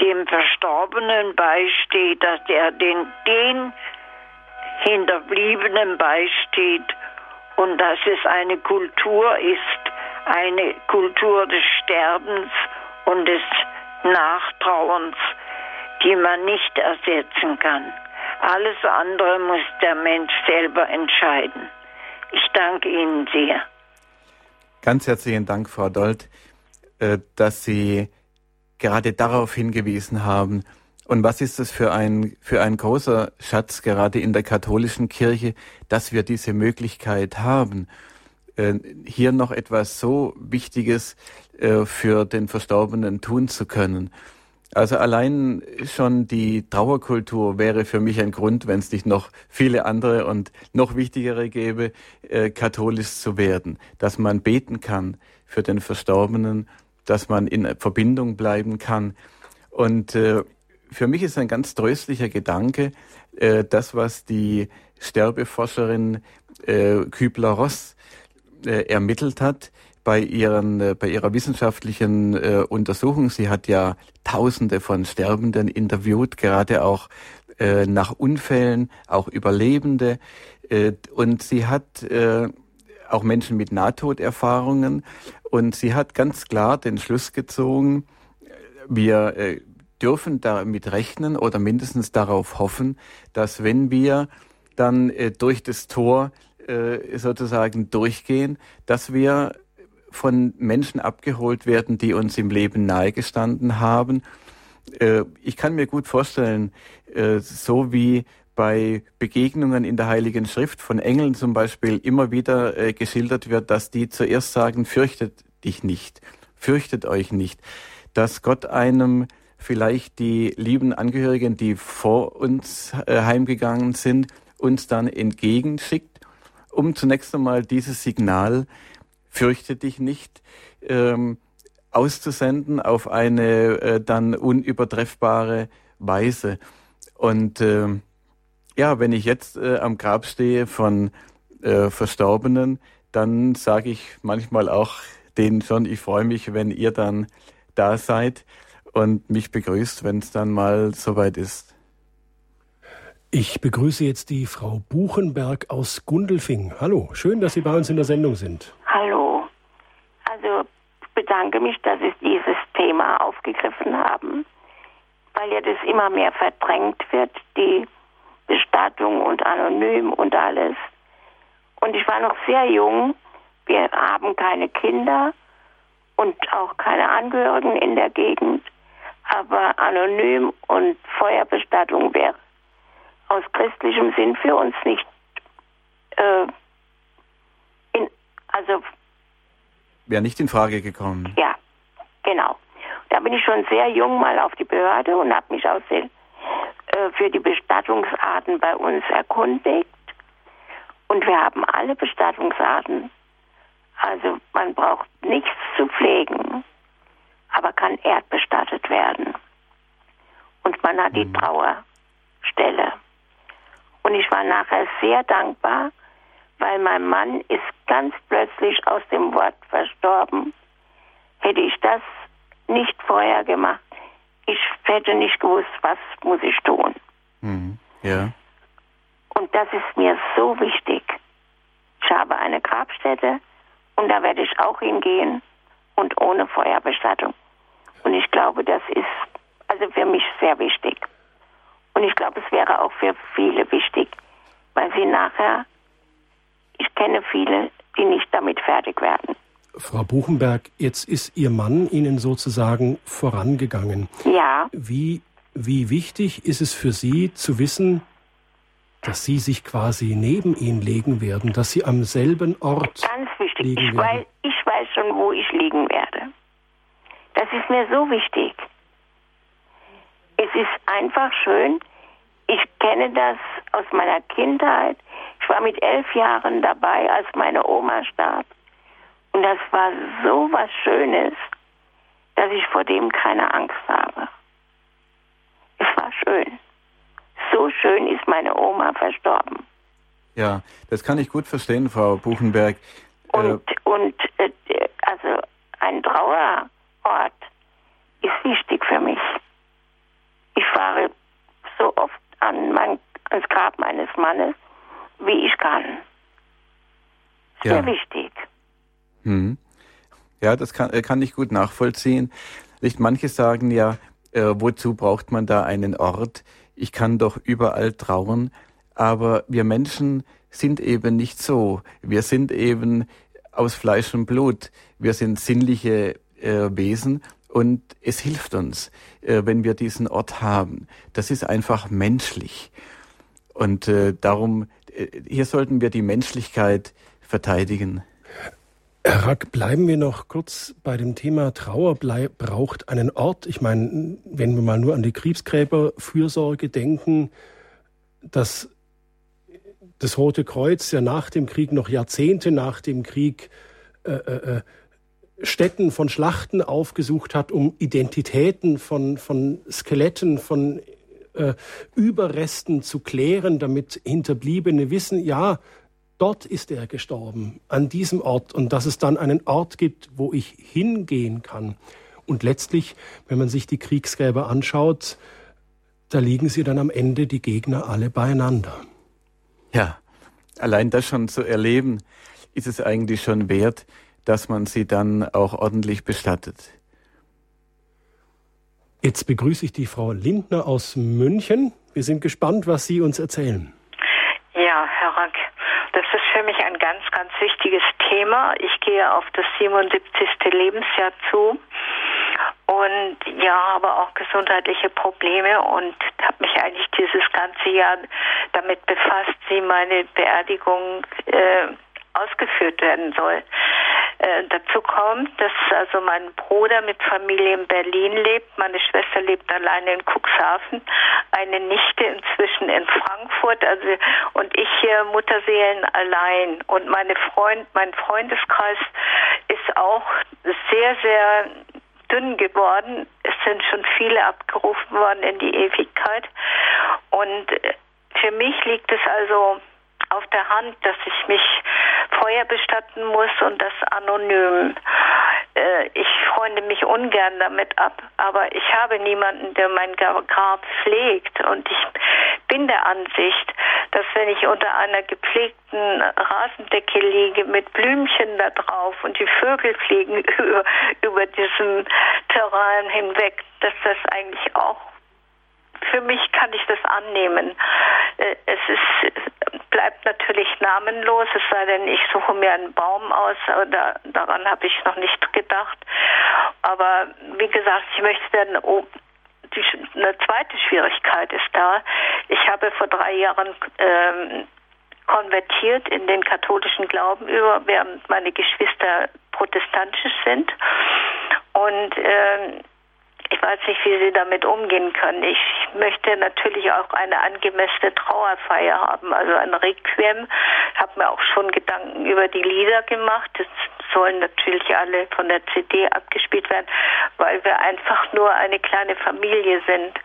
dem Verstorbenen beisteht, dass er den, den Hinterbliebenen beisteht und dass es eine Kultur ist, eine Kultur des Sterbens und des Nachtrauerns, die man nicht ersetzen kann. Alles andere muss der Mensch selber entscheiden. Ich danke Ihnen sehr. Ganz herzlichen Dank, Frau Dold, äh, dass Sie gerade darauf hingewiesen haben. Und was ist das für ein, für ein großer Schatz, gerade in der katholischen Kirche, dass wir diese Möglichkeit haben, äh, hier noch etwas so Wichtiges äh, für den Verstorbenen tun zu können. Also allein schon die Trauerkultur wäre für mich ein Grund, wenn es nicht noch viele andere und noch wichtigere gäbe, äh, katholisch zu werden. Dass man beten kann für den Verstorbenen, dass man in Verbindung bleiben kann. Und äh, für mich ist ein ganz tröstlicher Gedanke, äh, das, was die Sterbeforscherin äh, Kübler-Ross äh, ermittelt hat, bei, ihren, äh, bei ihrer wissenschaftlichen äh, Untersuchung. Sie hat ja Tausende von Sterbenden interviewt, gerade auch äh, nach Unfällen, auch Überlebende. Äh, und sie hat äh, auch Menschen mit Nahtoderfahrungen. Und sie hat ganz klar den Schluss gezogen, wir äh, dürfen damit rechnen oder mindestens darauf hoffen, dass wenn wir dann äh, durch das Tor äh, sozusagen durchgehen, dass wir von Menschen abgeholt werden, die uns im Leben nahegestanden haben. Äh, ich kann mir gut vorstellen, äh, so wie bei Begegnungen in der Heiligen Schrift von Engeln zum Beispiel immer wieder äh, geschildert wird, dass die zuerst sagen, fürchtet dich nicht, fürchtet euch nicht, dass Gott einem vielleicht die lieben Angehörigen, die vor uns heimgegangen sind, uns dann entgegenschickt, um zunächst einmal dieses Signal fürchte dich nicht, ähm, auszusenden auf eine äh, dann unübertreffbare Weise. Und äh, ja, wenn ich jetzt äh, am Grab stehe von äh, Verstorbenen, dann sage ich manchmal auch den schon. Ich freue mich, wenn ihr dann da seid und mich begrüßt, wenn es dann mal soweit ist. Ich begrüße jetzt die Frau Buchenberg aus Gundelfing. Hallo, schön, dass Sie bei uns in der Sendung sind. Bedanke mich, dass Sie dieses Thema aufgegriffen haben, weil ja das immer mehr verdrängt wird, die Bestattung und anonym und alles. Und ich war noch sehr jung. Wir haben keine Kinder und auch keine Angehörigen in der Gegend. Aber anonym und Feuerbestattung wäre aus christlichem Sinn für uns nicht äh, in, also wäre nicht in Frage gekommen. Ja, genau. Da bin ich schon sehr jung mal auf die Behörde und habe mich auch sehr, äh, für die Bestattungsarten bei uns erkundigt. Und wir haben alle Bestattungsarten. Also man braucht nichts zu pflegen, aber kann erdbestattet werden. Und man hat die mhm. Trauerstelle. Und ich war nachher sehr dankbar, weil mein Mann ist ganz plötzlich aus dem Wort verstorben. Hätte ich das nicht vorher gemacht, ich hätte nicht gewusst, was muss ich tun. Mhm. Ja. Und das ist mir so wichtig. Ich habe eine Grabstätte und da werde ich auch hingehen und ohne Feuerbestattung. Und ich glaube, das ist also für mich sehr wichtig. Und ich glaube, es wäre auch für viele wichtig, weil sie nachher, ich kenne viele, die nicht damit fertig werden. Frau Buchenberg, jetzt ist Ihr Mann Ihnen sozusagen vorangegangen. Ja. Wie, wie wichtig ist es für Sie zu wissen, dass Sie sich quasi neben ihn legen werden, dass Sie am selben Ort Ganz wichtig. liegen ich, werden? weiß, ich weiß schon, wo ich liegen werde. Das ist mir so wichtig. Es ist einfach schön. Ich kenne das aus meiner Kindheit. Ich war mit elf Jahren dabei, als meine Oma starb. Und das war so was Schönes, dass ich vor dem keine Angst habe. Es war schön. So schön ist meine Oma verstorben. Ja, das kann ich gut verstehen, Frau Buchenberg. Und, äh, und äh, also ein Trauerort ist wichtig für mich. Ich fahre so oft an mein, ans Grab meines Mannes, wie ich kann. Sehr ja. wichtig. Hm. Ja, das kann, äh, kann ich gut nachvollziehen. Nicht manche sagen ja, äh, wozu braucht man da einen Ort? Ich kann doch überall trauern. Aber wir Menschen sind eben nicht so. Wir sind eben aus Fleisch und Blut. Wir sind sinnliche äh, Wesen und es hilft uns, äh, wenn wir diesen Ort haben. Das ist einfach menschlich. Und äh, darum, äh, hier sollten wir die Menschlichkeit verteidigen. Herr Rack, bleiben wir noch kurz bei dem Thema Trauer braucht einen Ort. Ich meine, wenn wir mal nur an die Kriegsgräberfürsorge denken, dass das Rote Kreuz ja nach dem Krieg, noch Jahrzehnte nach dem Krieg, äh, äh, äh Stätten von Schlachten aufgesucht hat, um Identitäten von, von Skeletten, von äh, Überresten zu klären, damit Hinterbliebene wissen, ja, dort ist er gestorben, an diesem Ort, und dass es dann einen Ort gibt, wo ich hingehen kann. Und letztlich, wenn man sich die Kriegsgräber anschaut, da liegen sie dann am Ende, die Gegner, alle beieinander. Ja, allein das schon zu erleben, ist es eigentlich schon wert, dass man sie dann auch ordentlich bestattet. Jetzt begrüße ich die Frau Lindner aus München. Wir sind gespannt, was Sie uns erzählen. Ja, Herr Rack, das ist für mich ein ganz, ganz wichtiges Thema. Ich gehe auf das 77. Lebensjahr zu und ja, habe auch gesundheitliche Probleme und habe mich eigentlich dieses ganze Jahr damit befasst, wie meine Beerdigung äh, ausgeführt werden soll. Äh, dazu kommt, dass also mein Bruder mit Familie in Berlin lebt, meine Schwester lebt alleine in Cuxhaven, eine Nichte inzwischen in Frankfurt, also und ich hier Mutterseelen allein und meine Freund, mein Freundeskreis ist auch sehr sehr dünn geworden. Es sind schon viele abgerufen worden in die Ewigkeit und äh, für mich liegt es also auf der Hand, dass ich mich Feuer bestatten muss und das anonym. äh, ich freunde mich ungern damit ab, aber ich habe niemanden, der mein Grab pflegt und ich bin der Ansicht, dass wenn ich unter einer gepflegten Rasendecke liege mit Blümchen da drauf und die Vögel fliegen <laughs> über, über diesem Terrain hinweg, dass das eigentlich auch für mich kann ich das annehmen. Äh, es ist, bleibt natürlich namenlos, es sei denn, ich suche mir einen Baum aus, da, daran habe ich noch nicht gedacht. Aber wie gesagt, ich möchte dann oh, die, eine zweite Schwierigkeit ist da. Ich habe vor drei Jahren ähm, konvertiert in den katholischen Glauben über, während meine Geschwister protestantisch sind. Und ähm, ich weiß nicht, wie Sie damit umgehen können. Ich möchte natürlich auch eine angemessene Trauerfeier haben, also ein Requiem. Ich habe mir auch schon Gedanken über die Lieder gemacht. Das sollen natürlich alle von der CD abgespielt werden, weil wir einfach nur eine kleine Familie sind.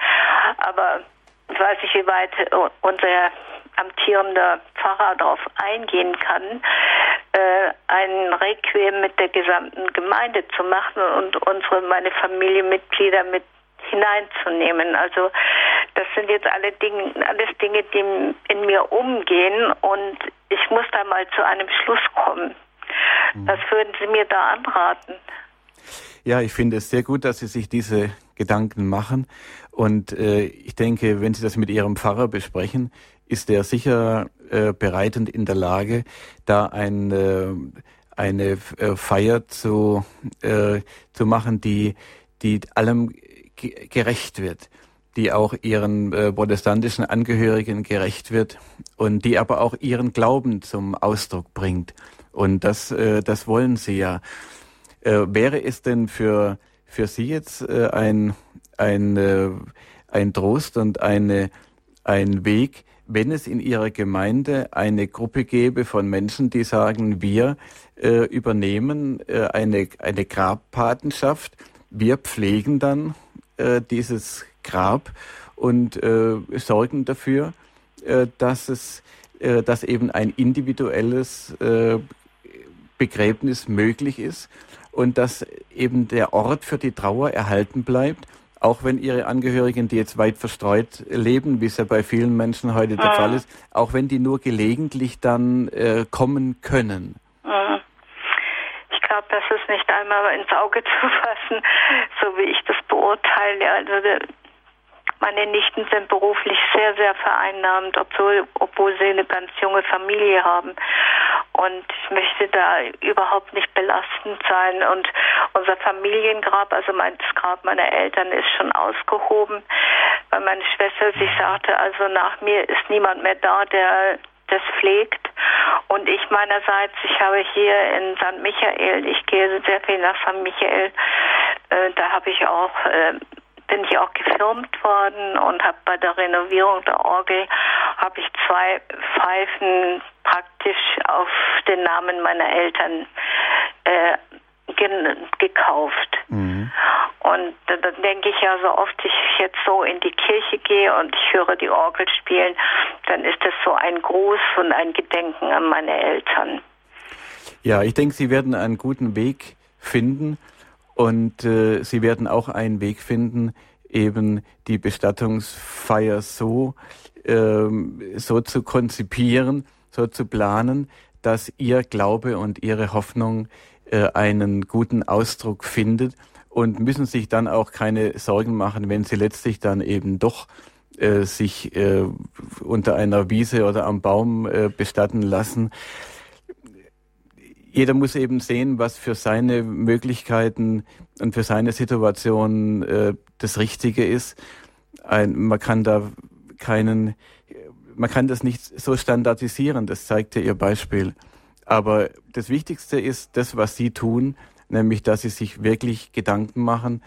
Aber ich weiß nicht, wie weit unser amtierender Pfarrer darauf eingehen kann, äh, ein Requiem mit der gesamten Gemeinde zu machen und unsere, meine Familienmitglieder mit hineinzunehmen. Also das sind jetzt alle Dinge, alles Dinge, die in mir umgehen und ich muss da mal zu einem Schluss kommen. Mhm. Was würden Sie mir da anraten? Ja, ich finde es sehr gut, dass Sie sich diese Gedanken machen. Und äh, ich denke, wenn Sie das mit Ihrem Pfarrer besprechen, ist er sicher äh, bereit und in der Lage, da ein, äh, eine äh, Feier zu, äh, zu machen, die, die allem gerecht wird, die auch ihren äh, protestantischen Angehörigen gerecht wird und die aber auch ihren Glauben zum Ausdruck bringt. Und das, äh, das wollen sie ja. Äh, wäre es denn für, für Sie jetzt äh, ein, ein, äh, ein Trost und eine, ein Weg, wenn es in Ihrer Gemeinde eine Gruppe gäbe von Menschen, die sagen, wir äh, übernehmen äh, eine, eine Grabpatenschaft, wir pflegen dann äh, dieses Grab und äh, sorgen dafür, äh, dass es, äh, dass eben ein individuelles Begräbnis möglich ist und dass eben der Ort für die Trauer erhalten bleibt auch wenn ihre Angehörigen, die jetzt weit verstreut leben, wie es ja bei vielen Menschen heute der mhm. Fall ist, auch wenn die nur gelegentlich dann äh, kommen können. Mhm. Ich glaube, das ist nicht einmal ins Auge zu <laughs> fassen, so wie ich das beurteile. Also meine Nichten sind beruflich sehr, sehr vereinnahmt, obwohl, obwohl sie eine ganz junge Familie haben. Und ich möchte da überhaupt nicht belastend sein. Und unser Familiengrab, also mein, das Grab meiner Eltern, ist schon ausgehoben, weil meine Schwester sich sagte, also nach mir ist niemand mehr da, der das pflegt. Und ich meinerseits, ich habe hier in St. Michael, ich gehe sehr viel nach St. Michael, äh, da habe ich auch äh, bin ich auch gefilmt worden und habe bei der Renovierung der Orgel habe ich zwei Pfeifen praktisch auf den Namen meiner Eltern äh, gekauft. Mhm. Und dann denke ich ja, so oft ich jetzt so in die Kirche gehe und ich höre die Orgel spielen, dann ist das so ein Gruß und ein Gedenken an meine Eltern. Ja, ich denke, Sie werden einen guten Weg finden und äh, Sie werden auch einen Weg finden, eben die Bestattungsfeier so, ähm, so zu konzipieren, so zu planen, dass Ihr Glaube und Ihre Hoffnung äh, einen guten Ausdruck findet und müssen sich dann auch keine Sorgen machen, wenn Sie letztlich dann eben doch äh, sich äh, unter einer Wiese oder am Baum äh, bestatten lassen jeder muss eben sehen, was für seine Möglichkeiten und für seine Situation äh, das Richtige ist. Ein, man kann da keinen, man kann das nicht so standardisieren, das zeigte Ihr Beispiel. Aber das Wichtigste ist das, was Sie tun, nämlich, dass Sie sich wirklich Gedanken machen,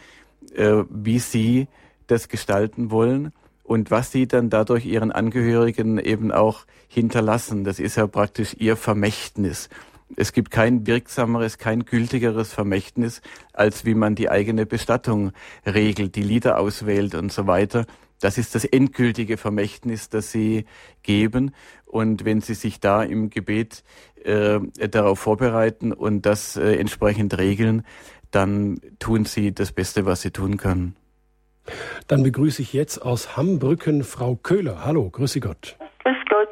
äh, wie Sie das gestalten wollen und was Sie dann dadurch Ihren Angehörigen eben auch hinterlassen. Das ist ja praktisch Ihr Vermächtnis. Es gibt kein wirksameres, kein gültigeres Vermächtnis, als wie man die eigene Bestattung regelt, die Lieder auswählt und so weiter. Das ist das endgültige Vermächtnis, das Sie geben. Und wenn Sie sich da im Gebet äh, darauf vorbereiten und das äh, entsprechend regeln, dann tun sie das Beste, was sie tun können. Dann begrüße ich jetzt aus Hambrücken Frau Köhler. Hallo, grüße Gott. Grüß Gott.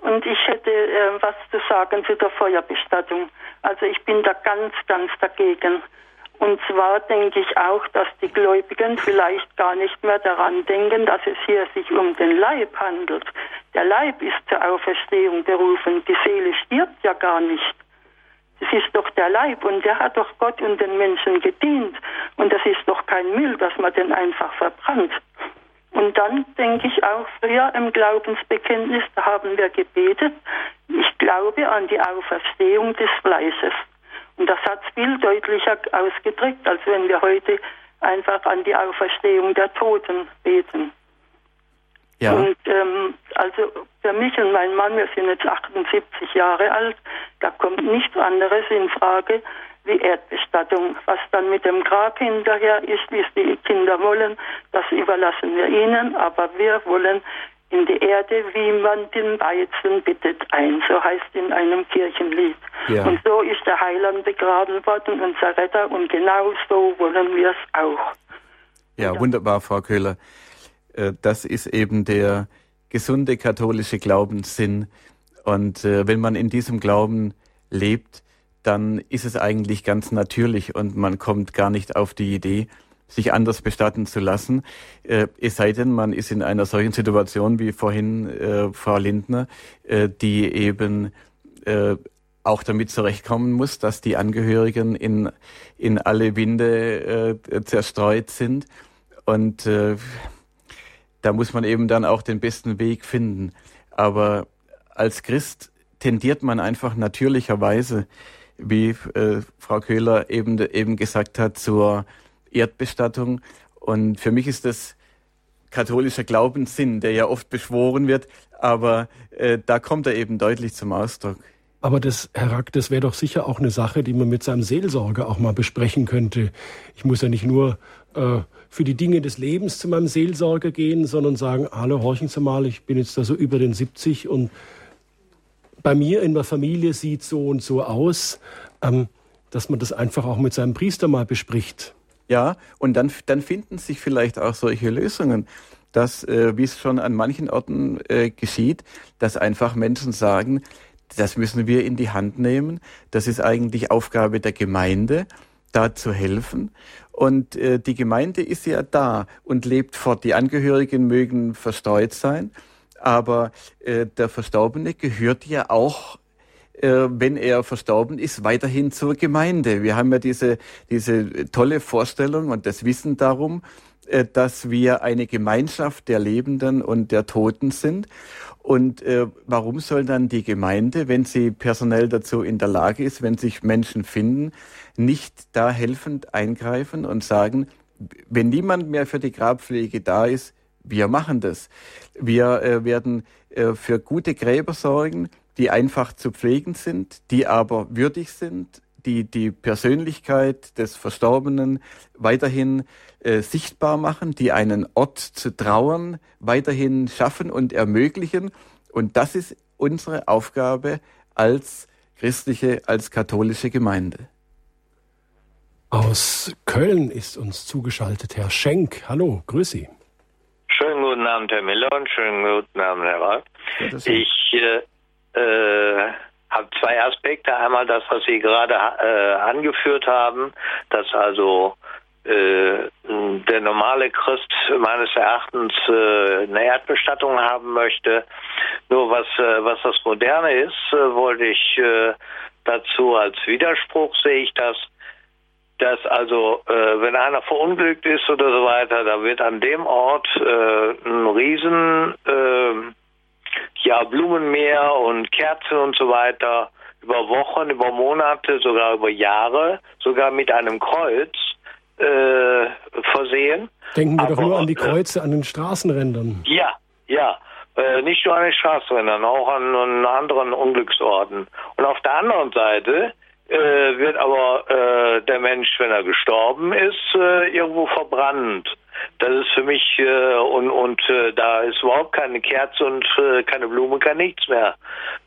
Und ich hätte äh, was zu sagen zu der Feuerbestattung. Also ich bin da ganz, ganz dagegen. Und zwar denke ich auch, dass die Gläubigen vielleicht gar nicht mehr daran denken, dass es hier sich um den Leib handelt. Der Leib ist zur Auferstehung berufen. Die Seele stirbt ja gar nicht. Es ist doch der Leib und der hat doch Gott und den Menschen gedient. Und das ist doch kein Müll, dass man den einfach verbrannt. Und dann denke ich auch, früher im Glaubensbekenntnis, da haben wir gebetet, ich glaube an die Auferstehung des Fleisches. Und das hat es viel deutlicher ausgedrückt, als wenn wir heute einfach an die Auferstehung der Toten beten. Ja. Und ähm, also für mich und mein Mann, wir sind jetzt 78 Jahre alt, da kommt nichts anderes in Frage wie Erdbestattung. Was dann mit dem Grab hinterher ist, wie es die Kinder wollen, das überlassen wir ihnen, aber wir wollen in die Erde, wie man den Weizen bittet ein, so heißt in einem Kirchenlied. Ja. Und so ist der Heiland begraben worden, unser Retter, und genau so wollen wir es auch. Ja, wunderbar, Frau Köhler. Äh, das ist eben der gesunde katholische Glaubenssinn. Und äh, wenn man in diesem Glauben lebt, dann ist es eigentlich ganz natürlich und man kommt gar nicht auf die Idee, sich anders bestatten zu lassen. Äh, es sei denn, man ist in einer solchen Situation wie vorhin äh, Frau Lindner, äh, die eben äh, auch damit zurechtkommen muss, dass die Angehörigen in, in alle Winde äh, zerstreut sind. Und äh, da muss man eben dann auch den besten Weg finden. Aber als Christ tendiert man einfach natürlicherweise, wie äh, Frau Köhler eben, eben gesagt hat, zur Erdbestattung. Und für mich ist das katholischer Glaubenssinn, der ja oft beschworen wird, aber äh, da kommt er eben deutlich zum Ausdruck. Aber das, Herr Rack, das wäre doch sicher auch eine Sache, die man mit seinem Seelsorger auch mal besprechen könnte. Ich muss ja nicht nur äh, für die Dinge des Lebens zu meinem Seelsorger gehen, sondern sagen, hallo, horchen Sie mal, ich bin jetzt da so über den 70 und bei mir in der Familie sieht so und so aus, ähm, dass man das einfach auch mit seinem Priester mal bespricht. Ja, und dann, dann finden sich vielleicht auch solche Lösungen, dass, äh, wie es schon an manchen Orten äh, geschieht, dass einfach Menschen sagen, das müssen wir in die Hand nehmen. Das ist eigentlich Aufgabe der Gemeinde, da zu helfen. Und äh, die Gemeinde ist ja da und lebt fort. Die Angehörigen mögen verstreut sein, aber äh, der Verstorbene gehört ja auch äh, wenn er verstorben ist, weiterhin zur Gemeinde. Wir haben ja diese, diese tolle Vorstellung und das Wissen darum, äh, dass wir eine Gemeinschaft der Lebenden und der Toten sind. Und äh, warum soll dann die Gemeinde, wenn sie personell dazu in der Lage ist, wenn sich Menschen finden, nicht da helfend eingreifen und sagen, wenn niemand mehr für die Grabpflege da ist, wir machen das. Wir äh, werden äh, für gute Gräber sorgen, die einfach zu pflegen sind, die aber würdig sind, die die Persönlichkeit des Verstorbenen weiterhin äh, sichtbar machen, die einen Ort zu trauern weiterhin schaffen und ermöglichen. Und das ist unsere Aufgabe als christliche, als katholische Gemeinde. Aus Köln ist uns zugeschaltet Herr Schenk. Hallo, grüß Sie. Guten Abend, Herr Miller, und schönen guten Abend, Herr Rath. Ich äh, äh, habe zwei Aspekte. Einmal das, was Sie gerade äh, angeführt haben, dass also äh, der normale Christ meines Erachtens äh, eine Erdbestattung haben möchte. Nur was, was das Moderne ist, wollte ich dazu als Widerspruch sehe ich das, dass also äh, wenn einer verunglückt ist oder so weiter, da wird an dem Ort äh, ein riesen äh, ja, Blumenmeer und Kerzen und so weiter über Wochen, über Monate, sogar über Jahre, sogar mit einem Kreuz äh, versehen. Denken wir Aber, doch nur an die äh, Kreuze an den Straßenrändern. Ja, ja. Äh, nicht nur an den Straßenrändern, auch an, an anderen Unglücksorten. Und auf der anderen Seite äh, wird aber äh, der Mensch, wenn er gestorben ist, äh, irgendwo verbrannt. Das ist für mich äh, und und äh, da ist überhaupt keine Kerze und äh, keine Blume, kein nichts mehr.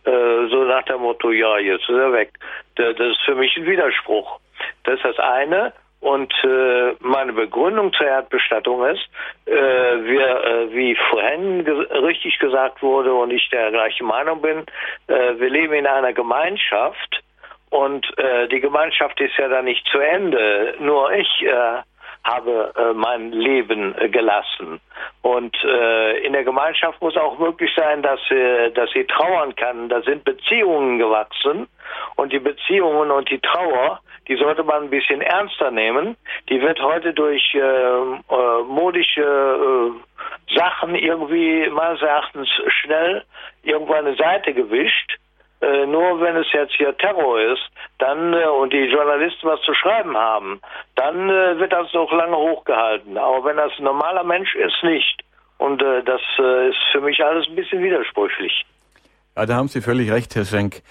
Äh, so nach dem Motto, ja, jetzt ist er weg. Das, ist für mich ein Widerspruch. Das ist das eine. Und äh, meine Begründung zur Erdbestattung ist, äh, wir, äh, wie vorhin ge richtig gesagt wurde und ich der gleichen Meinung bin, äh, wir leben in einer Gemeinschaft und äh, die Gemeinschaft ist ja dann nicht zu Ende. Nur ich äh, habe äh, mein Leben äh, gelassen. Und äh, in der Gemeinschaft muss auch möglich sein, dass, äh, dass sie trauern kann. Da sind Beziehungen gewachsen und die Beziehungen und die Trauer, die sollte man ein bisschen ernster nehmen. Die wird heute durch äh, äh, modische äh, Sachen irgendwie meines Erachtens schnell irgendwo eine Seite gewischt. Äh, nur wenn es jetzt hier Terror ist, dann äh, und die Journalisten was zu schreiben haben, dann äh, wird das auch lange hochgehalten. Aber wenn das ein normaler Mensch ist, nicht. Und äh, das äh, ist für mich alles ein bisschen widersprüchlich. Ja, da haben Sie völlig recht, Herr Schenk.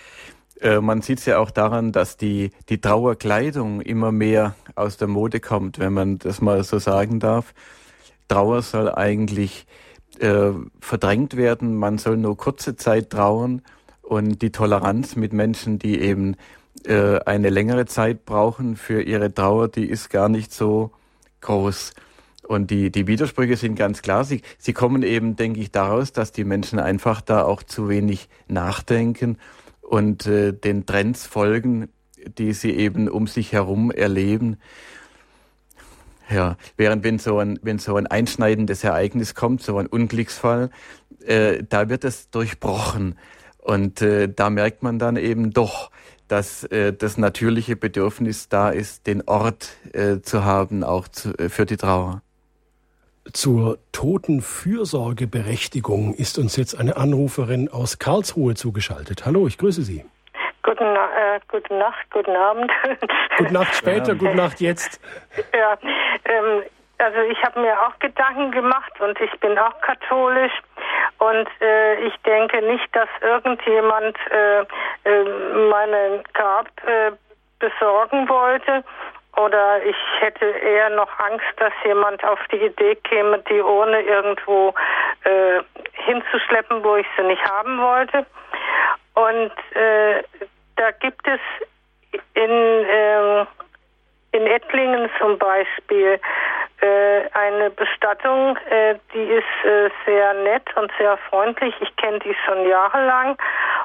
Äh, man sieht es ja auch daran, dass die, die Trauerkleidung immer mehr aus der Mode kommt, wenn man das mal so sagen darf. Trauer soll eigentlich verdrängt werden, man soll nur kurze Zeit trauern und die Toleranz mit Menschen, die eben äh, eine längere Zeit brauchen für ihre Trauer, die ist gar nicht so groß. Und die, die Widersprüche sind ganz klar. Sie, sie kommen eben, denke ich, daraus, dass die Menschen einfach da auch zu wenig nachdenken und äh, den Trends folgen, die sie eben um sich herum erleben. Ja, während wenn so ein, wenn so ein einschneidendes Ereignis kommt, so ein Unglücksfall, äh, da wird es durchbrochen. Und äh, da merkt man dann eben doch, dass äh, das natürliche Bedürfnis da ist, den Ort äh, zu haben, auch zu, äh, für die Trauer. Zur Totenfürsorgeberechtigung ist uns jetzt eine Anruferin aus Karlsruhe zugeschaltet. Hallo, ich grüße Sie. Guten, äh, gute Nacht, guten Abend. <laughs> Gute Nacht später, ja. gute Nacht jetzt. Ja, ähm, also ich habe mir auch Gedanken gemacht und ich bin auch katholisch und äh, ich denke nicht, dass irgendjemand äh, äh, meinen Grab äh, besorgen wollte. Oder ich hätte eher noch Angst, dass jemand auf die Idee käme, die ohne irgendwo äh, hinzuschleppen, wo ich sie nicht haben wollte. Und äh, da gibt es in, äh, in Ettlingen zum Beispiel eine Bestattung, äh, die ist äh, sehr nett und sehr freundlich. Ich kenne die schon jahrelang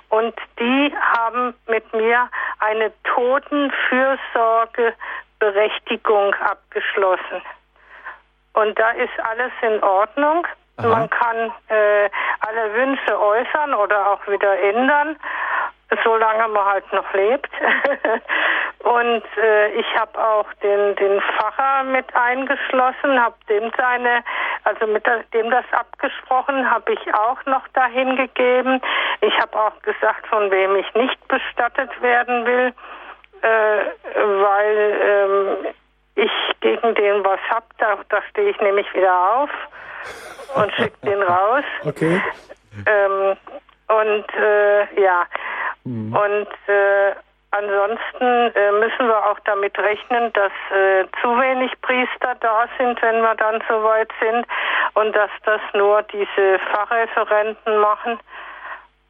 und die haben mit mir eine Totenfürsorgeberechtigung abgeschlossen. Und da ist alles in Ordnung. Aha. Man kann äh, alle Wünsche äußern oder auch wieder ändern solange man halt noch lebt. <laughs> und äh, ich habe auch den, den Pfarrer mit eingeschlossen, habe dem seine, also mit dem das abgesprochen, habe ich auch noch dahin gegeben. Ich habe auch gesagt, von wem ich nicht bestattet werden will, äh, weil ähm, ich gegen den was hab, da, da stehe ich nämlich wieder auf und schicke den raus. Okay. Ähm, und äh, ja, Mhm. Und äh, ansonsten äh, müssen wir auch damit rechnen, dass äh, zu wenig Priester da sind, wenn wir dann soweit sind und dass das nur diese Pfarrreferenten machen.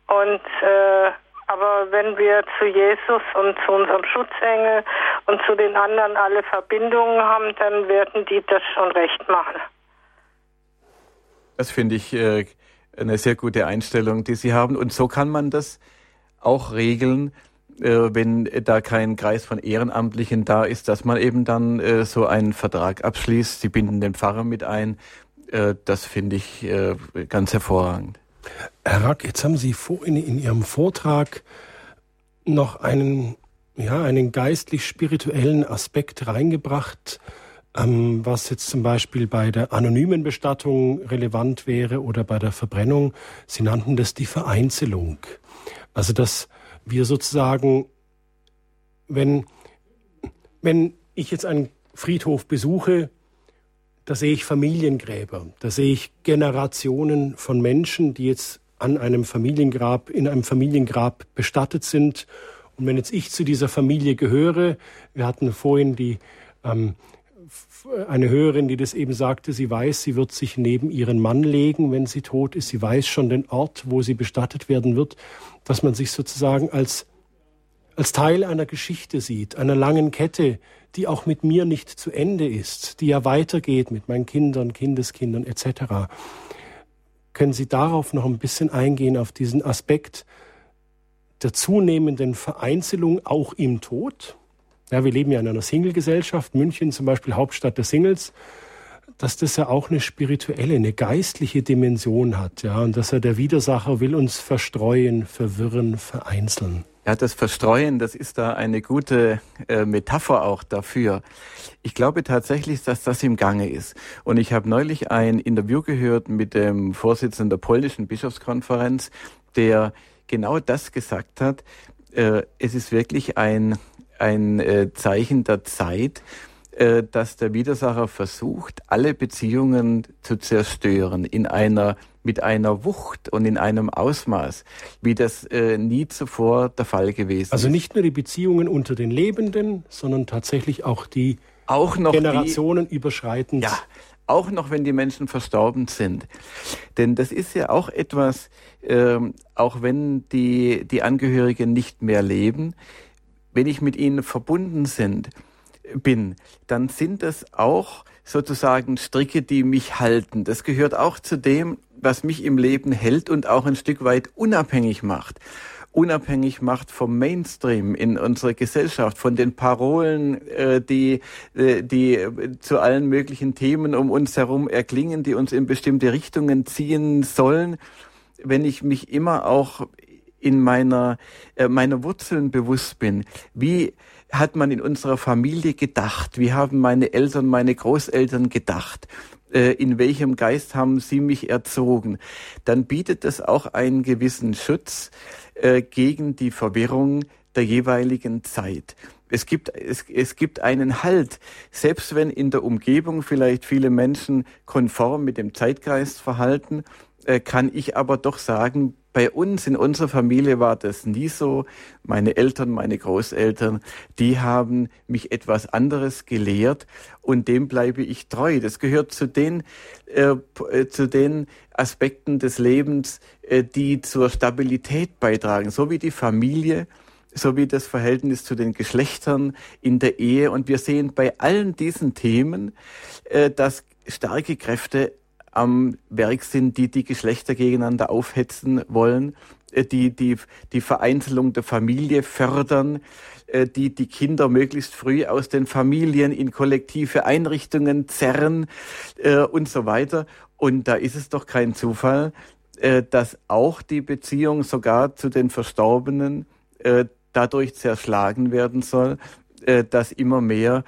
Und äh, aber wenn wir zu Jesus und zu unserem Schutzengel und zu den anderen alle Verbindungen haben, dann werden die das schon recht machen. Das finde ich äh, eine sehr gute Einstellung, die Sie haben. Und so kann man das auch regeln, äh, wenn da kein Kreis von Ehrenamtlichen da ist, dass man eben dann äh, so einen Vertrag abschließt. Sie binden den Pfarrer mit ein. Äh, das finde ich äh, ganz hervorragend. Herr Rack, jetzt haben Sie vorhin in Ihrem Vortrag noch einen, ja, einen geistlich-spirituellen Aspekt reingebracht, ähm, was jetzt zum Beispiel bei der anonymen Bestattung relevant wäre oder bei der Verbrennung. Sie nannten das die Vereinzelung. Also dass wir sozusagen, wenn, wenn ich jetzt einen Friedhof besuche, da sehe ich Familiengräber, da sehe ich Generationen von Menschen, die jetzt an einem Familiengrab, in einem Familiengrab bestattet sind. Und wenn jetzt ich zu dieser Familie gehöre, wir hatten vorhin die ähm, eine Hörerin, die das eben sagte, sie weiß, sie wird sich neben ihren Mann legen, wenn sie tot ist. Sie weiß schon den Ort, wo sie bestattet werden wird, dass man sich sozusagen als, als Teil einer Geschichte sieht, einer langen Kette, die auch mit mir nicht zu Ende ist, die ja weitergeht mit meinen Kindern, Kindeskindern etc. Können Sie darauf noch ein bisschen eingehen, auf diesen Aspekt der zunehmenden Vereinzelung auch im Tod? Ja, wir leben ja in einer Single-Gesellschaft, München zum Beispiel Hauptstadt der Singles dass das ja auch eine spirituelle, eine geistliche Dimension hat, ja, und dass er der Widersacher will uns verstreuen, verwirren, vereinzeln. Ja, das Verstreuen, das ist da eine gute äh, Metapher auch dafür. Ich glaube tatsächlich, dass das im Gange ist. Und ich habe neulich ein Interview gehört mit dem Vorsitzenden der polnischen Bischofskonferenz, der genau das gesagt hat. Äh, es ist wirklich ein, ein äh, Zeichen der Zeit, äh, dass der Widersacher versucht, alle Beziehungen zu zerstören in einer mit einer Wucht und in einem Ausmaß, wie das äh, nie zuvor der Fall gewesen also ist. Also nicht nur die Beziehungen unter den Lebenden, sondern tatsächlich auch die auch noch Generationen die, überschreitend. Ja, auch noch wenn die Menschen verstorben sind. Denn das ist ja auch etwas, ähm, auch wenn die, die Angehörigen nicht mehr leben, wenn ich mit ihnen verbunden sind, bin, dann sind es auch sozusagen Stricke, die mich halten. Das gehört auch zu dem, was mich im Leben hält und auch ein Stück weit unabhängig macht. Unabhängig macht vom Mainstream in unserer Gesellschaft, von den Parolen, äh, die, äh, die zu allen möglichen Themen um uns herum erklingen, die uns in bestimmte Richtungen ziehen sollen. Wenn ich mich immer auch in meiner, äh, meiner Wurzeln bewusst bin, wie hat man in unserer Familie gedacht? Wie haben meine Eltern, meine Großeltern gedacht? Äh, in welchem Geist haben sie mich erzogen? Dann bietet es auch einen gewissen Schutz äh, gegen die Verwirrung der jeweiligen Zeit. Es gibt, es, es gibt einen Halt, selbst wenn in der Umgebung vielleicht viele Menschen konform mit dem Zeitgeist verhalten, äh, kann ich aber doch sagen, bei uns in unserer Familie war das nie so. Meine Eltern, meine Großeltern, die haben mich etwas anderes gelehrt und dem bleibe ich treu. Das gehört zu den, äh, äh, zu den Aspekten des Lebens, äh, die zur Stabilität beitragen, so wie die Familie, so wie das Verhältnis zu den Geschlechtern in der Ehe. Und wir sehen bei allen diesen Themen, äh, dass starke Kräfte am Werk sind, die die Geschlechter gegeneinander aufhetzen wollen, äh, die die, die Vereinzelung der Familie fördern, äh, die die Kinder möglichst früh aus den Familien in kollektive Einrichtungen zerren äh, und so weiter. Und da ist es doch kein Zufall, dass auch die Beziehung sogar zu den Verstorbenen dadurch zerschlagen werden soll, dass immer mehr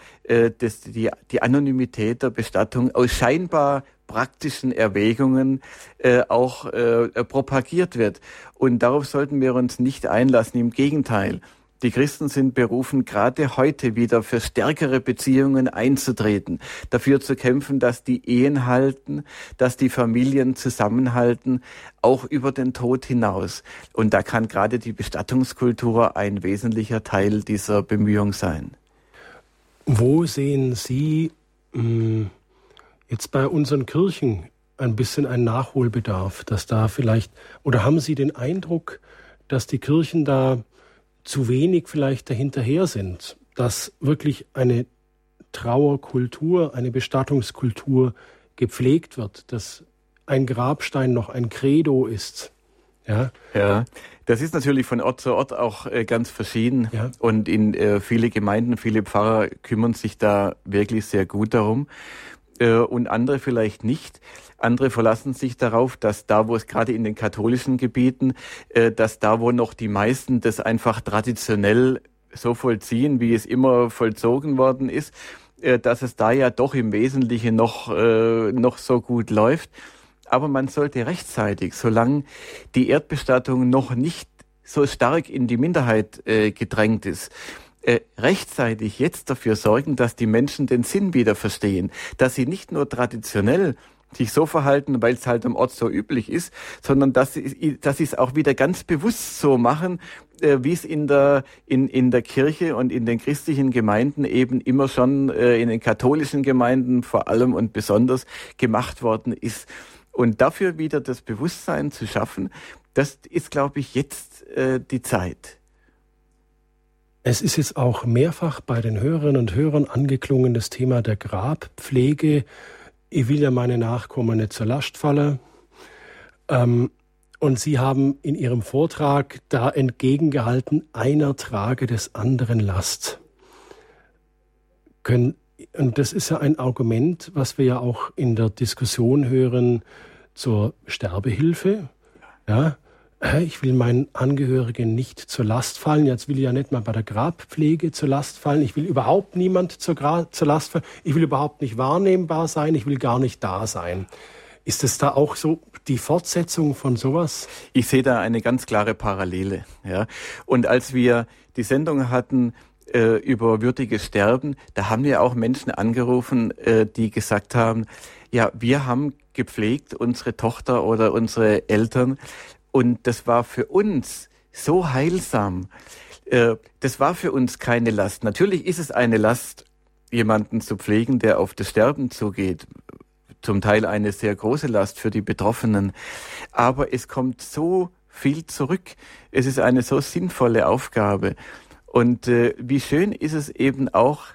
das, die, die Anonymität der Bestattung aus scheinbar praktischen Erwägungen äh, auch äh, propagiert wird. Und darauf sollten wir uns nicht einlassen. Im Gegenteil. Die Christen sind berufen, gerade heute wieder für stärkere Beziehungen einzutreten, dafür zu kämpfen, dass die Ehen halten, dass die Familien zusammenhalten, auch über den Tod hinaus. Und da kann gerade die Bestattungskultur ein wesentlicher Teil dieser Bemühung sein. Wo sehen Sie mh, hm, jetzt bei unseren Kirchen ein bisschen ein Nachholbedarf, dass da vielleicht, oder haben Sie den Eindruck, dass die Kirchen da zu wenig vielleicht dahinterher sind, dass wirklich eine Trauerkultur, eine Bestattungskultur gepflegt wird, dass ein Grabstein noch ein Credo ist. Ja, ja. Das ist natürlich von Ort zu Ort auch äh, ganz verschieden. Ja. Und in äh, viele Gemeinden, viele Pfarrer kümmern sich da wirklich sehr gut darum äh, und andere vielleicht nicht. Andere verlassen sich darauf, dass da, wo es gerade in den katholischen Gebieten, äh, dass da, wo noch die meisten das einfach traditionell so vollziehen, wie es immer vollzogen worden ist, äh, dass es da ja doch im Wesentlichen noch, äh, noch so gut läuft. Aber man sollte rechtzeitig, solange die Erdbestattung noch nicht so stark in die Minderheit äh, gedrängt ist, äh, rechtzeitig jetzt dafür sorgen, dass die Menschen den Sinn wieder verstehen, dass sie nicht nur traditionell sich so verhalten, weil es halt am Ort so üblich ist, sondern dass sie, dass sie es auch wieder ganz bewusst so machen, äh, wie es in der, in, in der Kirche und in den christlichen Gemeinden eben immer schon äh, in den katholischen Gemeinden vor allem und besonders gemacht worden ist. Und dafür wieder das Bewusstsein zu schaffen, das ist, glaube ich, jetzt äh, die Zeit. Es ist jetzt auch mehrfach bei den Hörerinnen und Hörern angeklungen, das Thema der Grabpflege. Ich will ja meine Nachkommen nicht zur Last fallen. Ähm, und Sie haben in Ihrem Vortrag da entgegengehalten, einer trage des anderen Last. Können, und das ist ja ein Argument, was wir ja auch in der Diskussion hören zur Sterbehilfe. Ja, ich will meinen Angehörigen nicht zur Last fallen. Jetzt will ich ja nicht mal bei der Grabpflege zur Last fallen. Ich will überhaupt niemand zur, Gra zur Last fallen. Ich will überhaupt nicht wahrnehmbar sein. Ich will gar nicht da sein. Ist es da auch so die Fortsetzung von sowas? Ich sehe da eine ganz klare Parallele. Ja. Und als wir die Sendung hatten äh, über würdiges Sterben, da haben wir auch Menschen angerufen, äh, die gesagt haben, ja, wir haben gepflegt unsere Tochter oder unsere Eltern und das war für uns so heilsam. Äh, das war für uns keine Last. Natürlich ist es eine Last, jemanden zu pflegen, der auf das Sterben zugeht. Zum Teil eine sehr große Last für die Betroffenen. Aber es kommt so viel zurück. Es ist eine so sinnvolle Aufgabe. Und äh, wie schön ist es eben auch,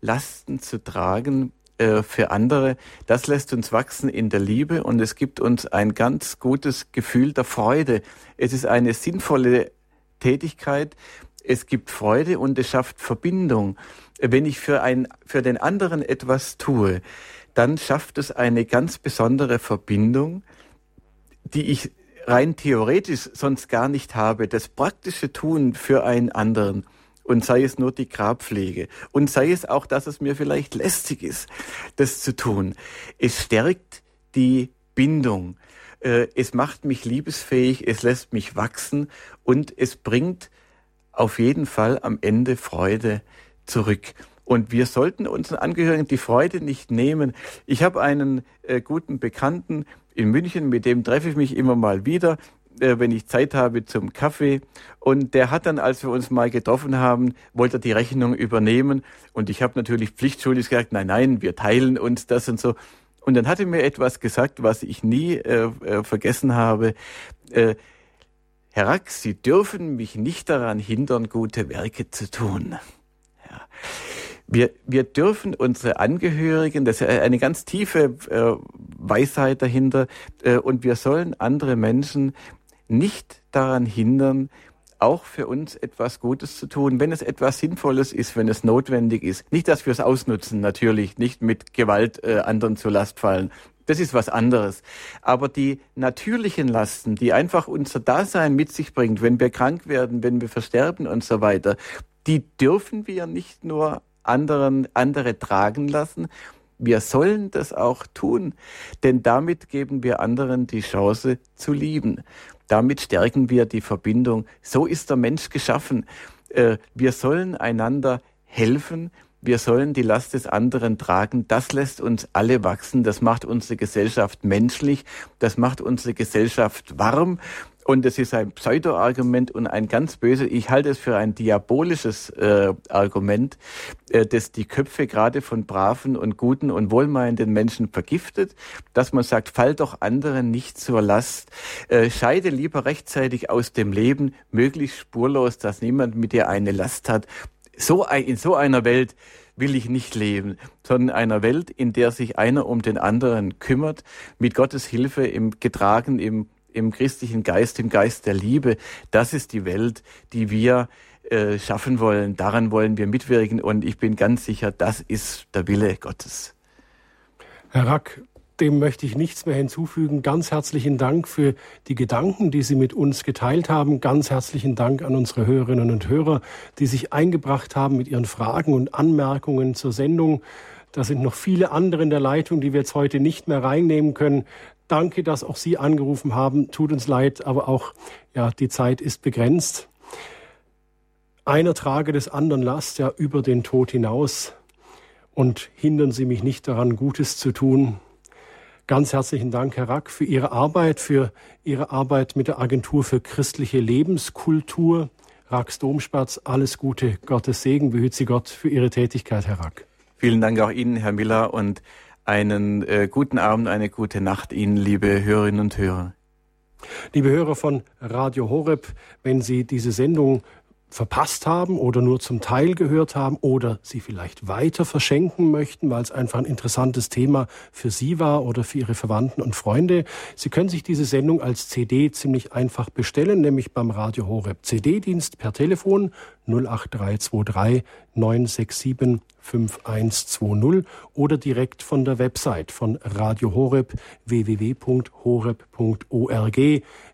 Lasten zu tragen, äh, für andere, das lässt uns wachsen in der Liebe und es gibt uns ein ganz gutes Gefühl der Freude. Es ist eine sinnvolle Tätigkeit, es gibt Freude und es schafft Verbindung. Wenn ich für, ein, für den anderen etwas tue, dann schafft es eine ganz besondere Verbindung, die ich rein theoretisch sonst gar nicht habe. Das praktische Tun für einen anderen und sei es nur die Grabpflege und sei es auch, dass es mir vielleicht lästig ist, das zu tun. Es stärkt die Bindung. Äh, es macht mich liebesfähig, es lässt mich wachsen und es bringt auf jeden Fall am Ende Freude zurück. Und wir sollten unseren Angehörigen die Freude nicht nehmen. Ich habe einen äh, guten Bekannten in München, mit dem treffe ich mich immer mal wieder wenn ich Zeit habe zum Kaffee. Und der hat dann, als wir uns mal getroffen haben, wollte er die Rechnung übernehmen. Und ich habe natürlich pflichtschuldig gesagt, nein, nein, wir teilen uns das und so. Und dann hat er mir etwas gesagt, was ich nie äh, äh, vergessen habe. Äh, Herr Rack, Sie dürfen mich nicht daran hindern, gute Werke zu tun. Ja. Wir, wir dürfen unsere Angehörigen, das ist eine ganz tiefe äh, Weisheit dahinter, äh, und wir sollen andere Menschen nicht daran hindern, auch für uns etwas Gutes zu tun, wenn es etwas Sinnvolles ist, wenn es notwendig ist. Nicht, dass wir es ausnutzen, natürlich, nicht mit Gewalt äh, anderen zur Last fallen. Das ist was anderes. Aber die natürlichen Lasten, die einfach unser Dasein mit sich bringt, wenn wir krank werden, wenn wir versterben und so weiter, die dürfen wir nicht nur anderen, andere tragen lassen, wir sollen das auch tun, denn damit geben wir anderen die Chance zu lieben. Damit stärken wir die Verbindung. So ist der Mensch geschaffen. Äh, wir sollen einander helfen. Wir sollen die Last des anderen tragen. Das lässt uns alle wachsen. Das macht unsere Gesellschaft menschlich. Das macht unsere Gesellschaft warm. Und es ist ein Pseudo-Argument und ein ganz böses, ich halte es für ein diabolisches äh, Argument, äh, das die Köpfe gerade von braven und guten und wohlmeinenden Menschen vergiftet, dass man sagt, fall doch anderen nicht zur Last, äh, scheide lieber rechtzeitig aus dem Leben, möglichst spurlos, dass niemand mit dir eine Last hat. So ein, in so einer Welt will ich nicht leben, sondern einer Welt, in der sich einer um den anderen kümmert, mit Gottes Hilfe im getragen im im christlichen Geist, im Geist der Liebe. Das ist die Welt, die wir äh, schaffen wollen. Daran wollen wir mitwirken und ich bin ganz sicher, das ist der Wille Gottes. Herr Rack, dem möchte ich nichts mehr hinzufügen. Ganz herzlichen Dank für die Gedanken, die Sie mit uns geteilt haben. Ganz herzlichen Dank an unsere Hörerinnen und Hörer, die sich eingebracht haben mit ihren Fragen und Anmerkungen zur Sendung. Da sind noch viele andere in der Leitung, die wir jetzt heute nicht mehr reinnehmen können. Danke, dass auch Sie angerufen haben. Tut uns leid, aber auch ja, die Zeit ist begrenzt. Einer trage des anderen Last ja über den Tod hinaus und hindern Sie mich nicht daran, Gutes zu tun. Ganz herzlichen Dank, Herr Rack, für Ihre Arbeit, für Ihre Arbeit mit der Agentur für christliche Lebenskultur. Racks Domspatz, alles Gute, Gottes Segen, behüt Sie Gott für Ihre Tätigkeit, Herr Rack. Vielen Dank auch Ihnen, Herr Miller, und einen äh, guten Abend, eine gute Nacht Ihnen, liebe Hörerinnen und Hörer. Liebe Hörer von Radio Horeb, wenn Sie diese Sendung verpasst haben oder nur zum Teil gehört haben oder sie vielleicht weiter verschenken möchten, weil es einfach ein interessantes Thema für Sie war oder für Ihre Verwandten und Freunde. Sie können sich diese Sendung als CD ziemlich einfach bestellen, nämlich beim Radio Horeb CD-Dienst per Telefon 08323 967 5120 oder direkt von der Website von Radio Horeb www.horeb.org.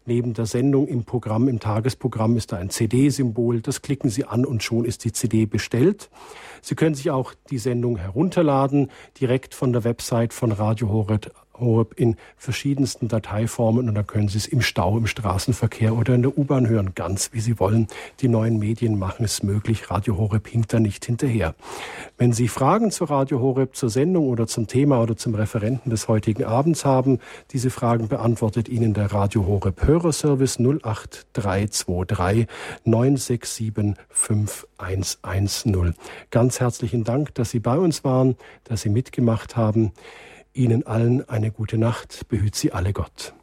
Neben der Sendung im Programm, im Tagesprogramm ist da ein CD-Symbol. Das klicken Sie an und schon ist die CD bestellt. Sie können sich auch die Sendung herunterladen, direkt von der Website von Radio Horeb Horeb in verschiedensten Dateiformen und dann können Sie es im Stau, im Straßenverkehr oder in der U-Bahn hören, ganz wie Sie wollen. Die neuen Medien machen es möglich. Radio Horeb hinkt da nicht hinterher. Wenn Sie Fragen zu Radio Horeb, zur Sendung oder zum Thema oder zum Referenten des heutigen Abends haben, diese Fragen beantwortet Ihnen der Radio Horeb Hörerservice 08323 967 5110. Ganz herzlichen Dank, dass Sie bei uns waren, dass Sie mitgemacht haben. Ihnen allen eine gute Nacht, behüt Sie alle Gott.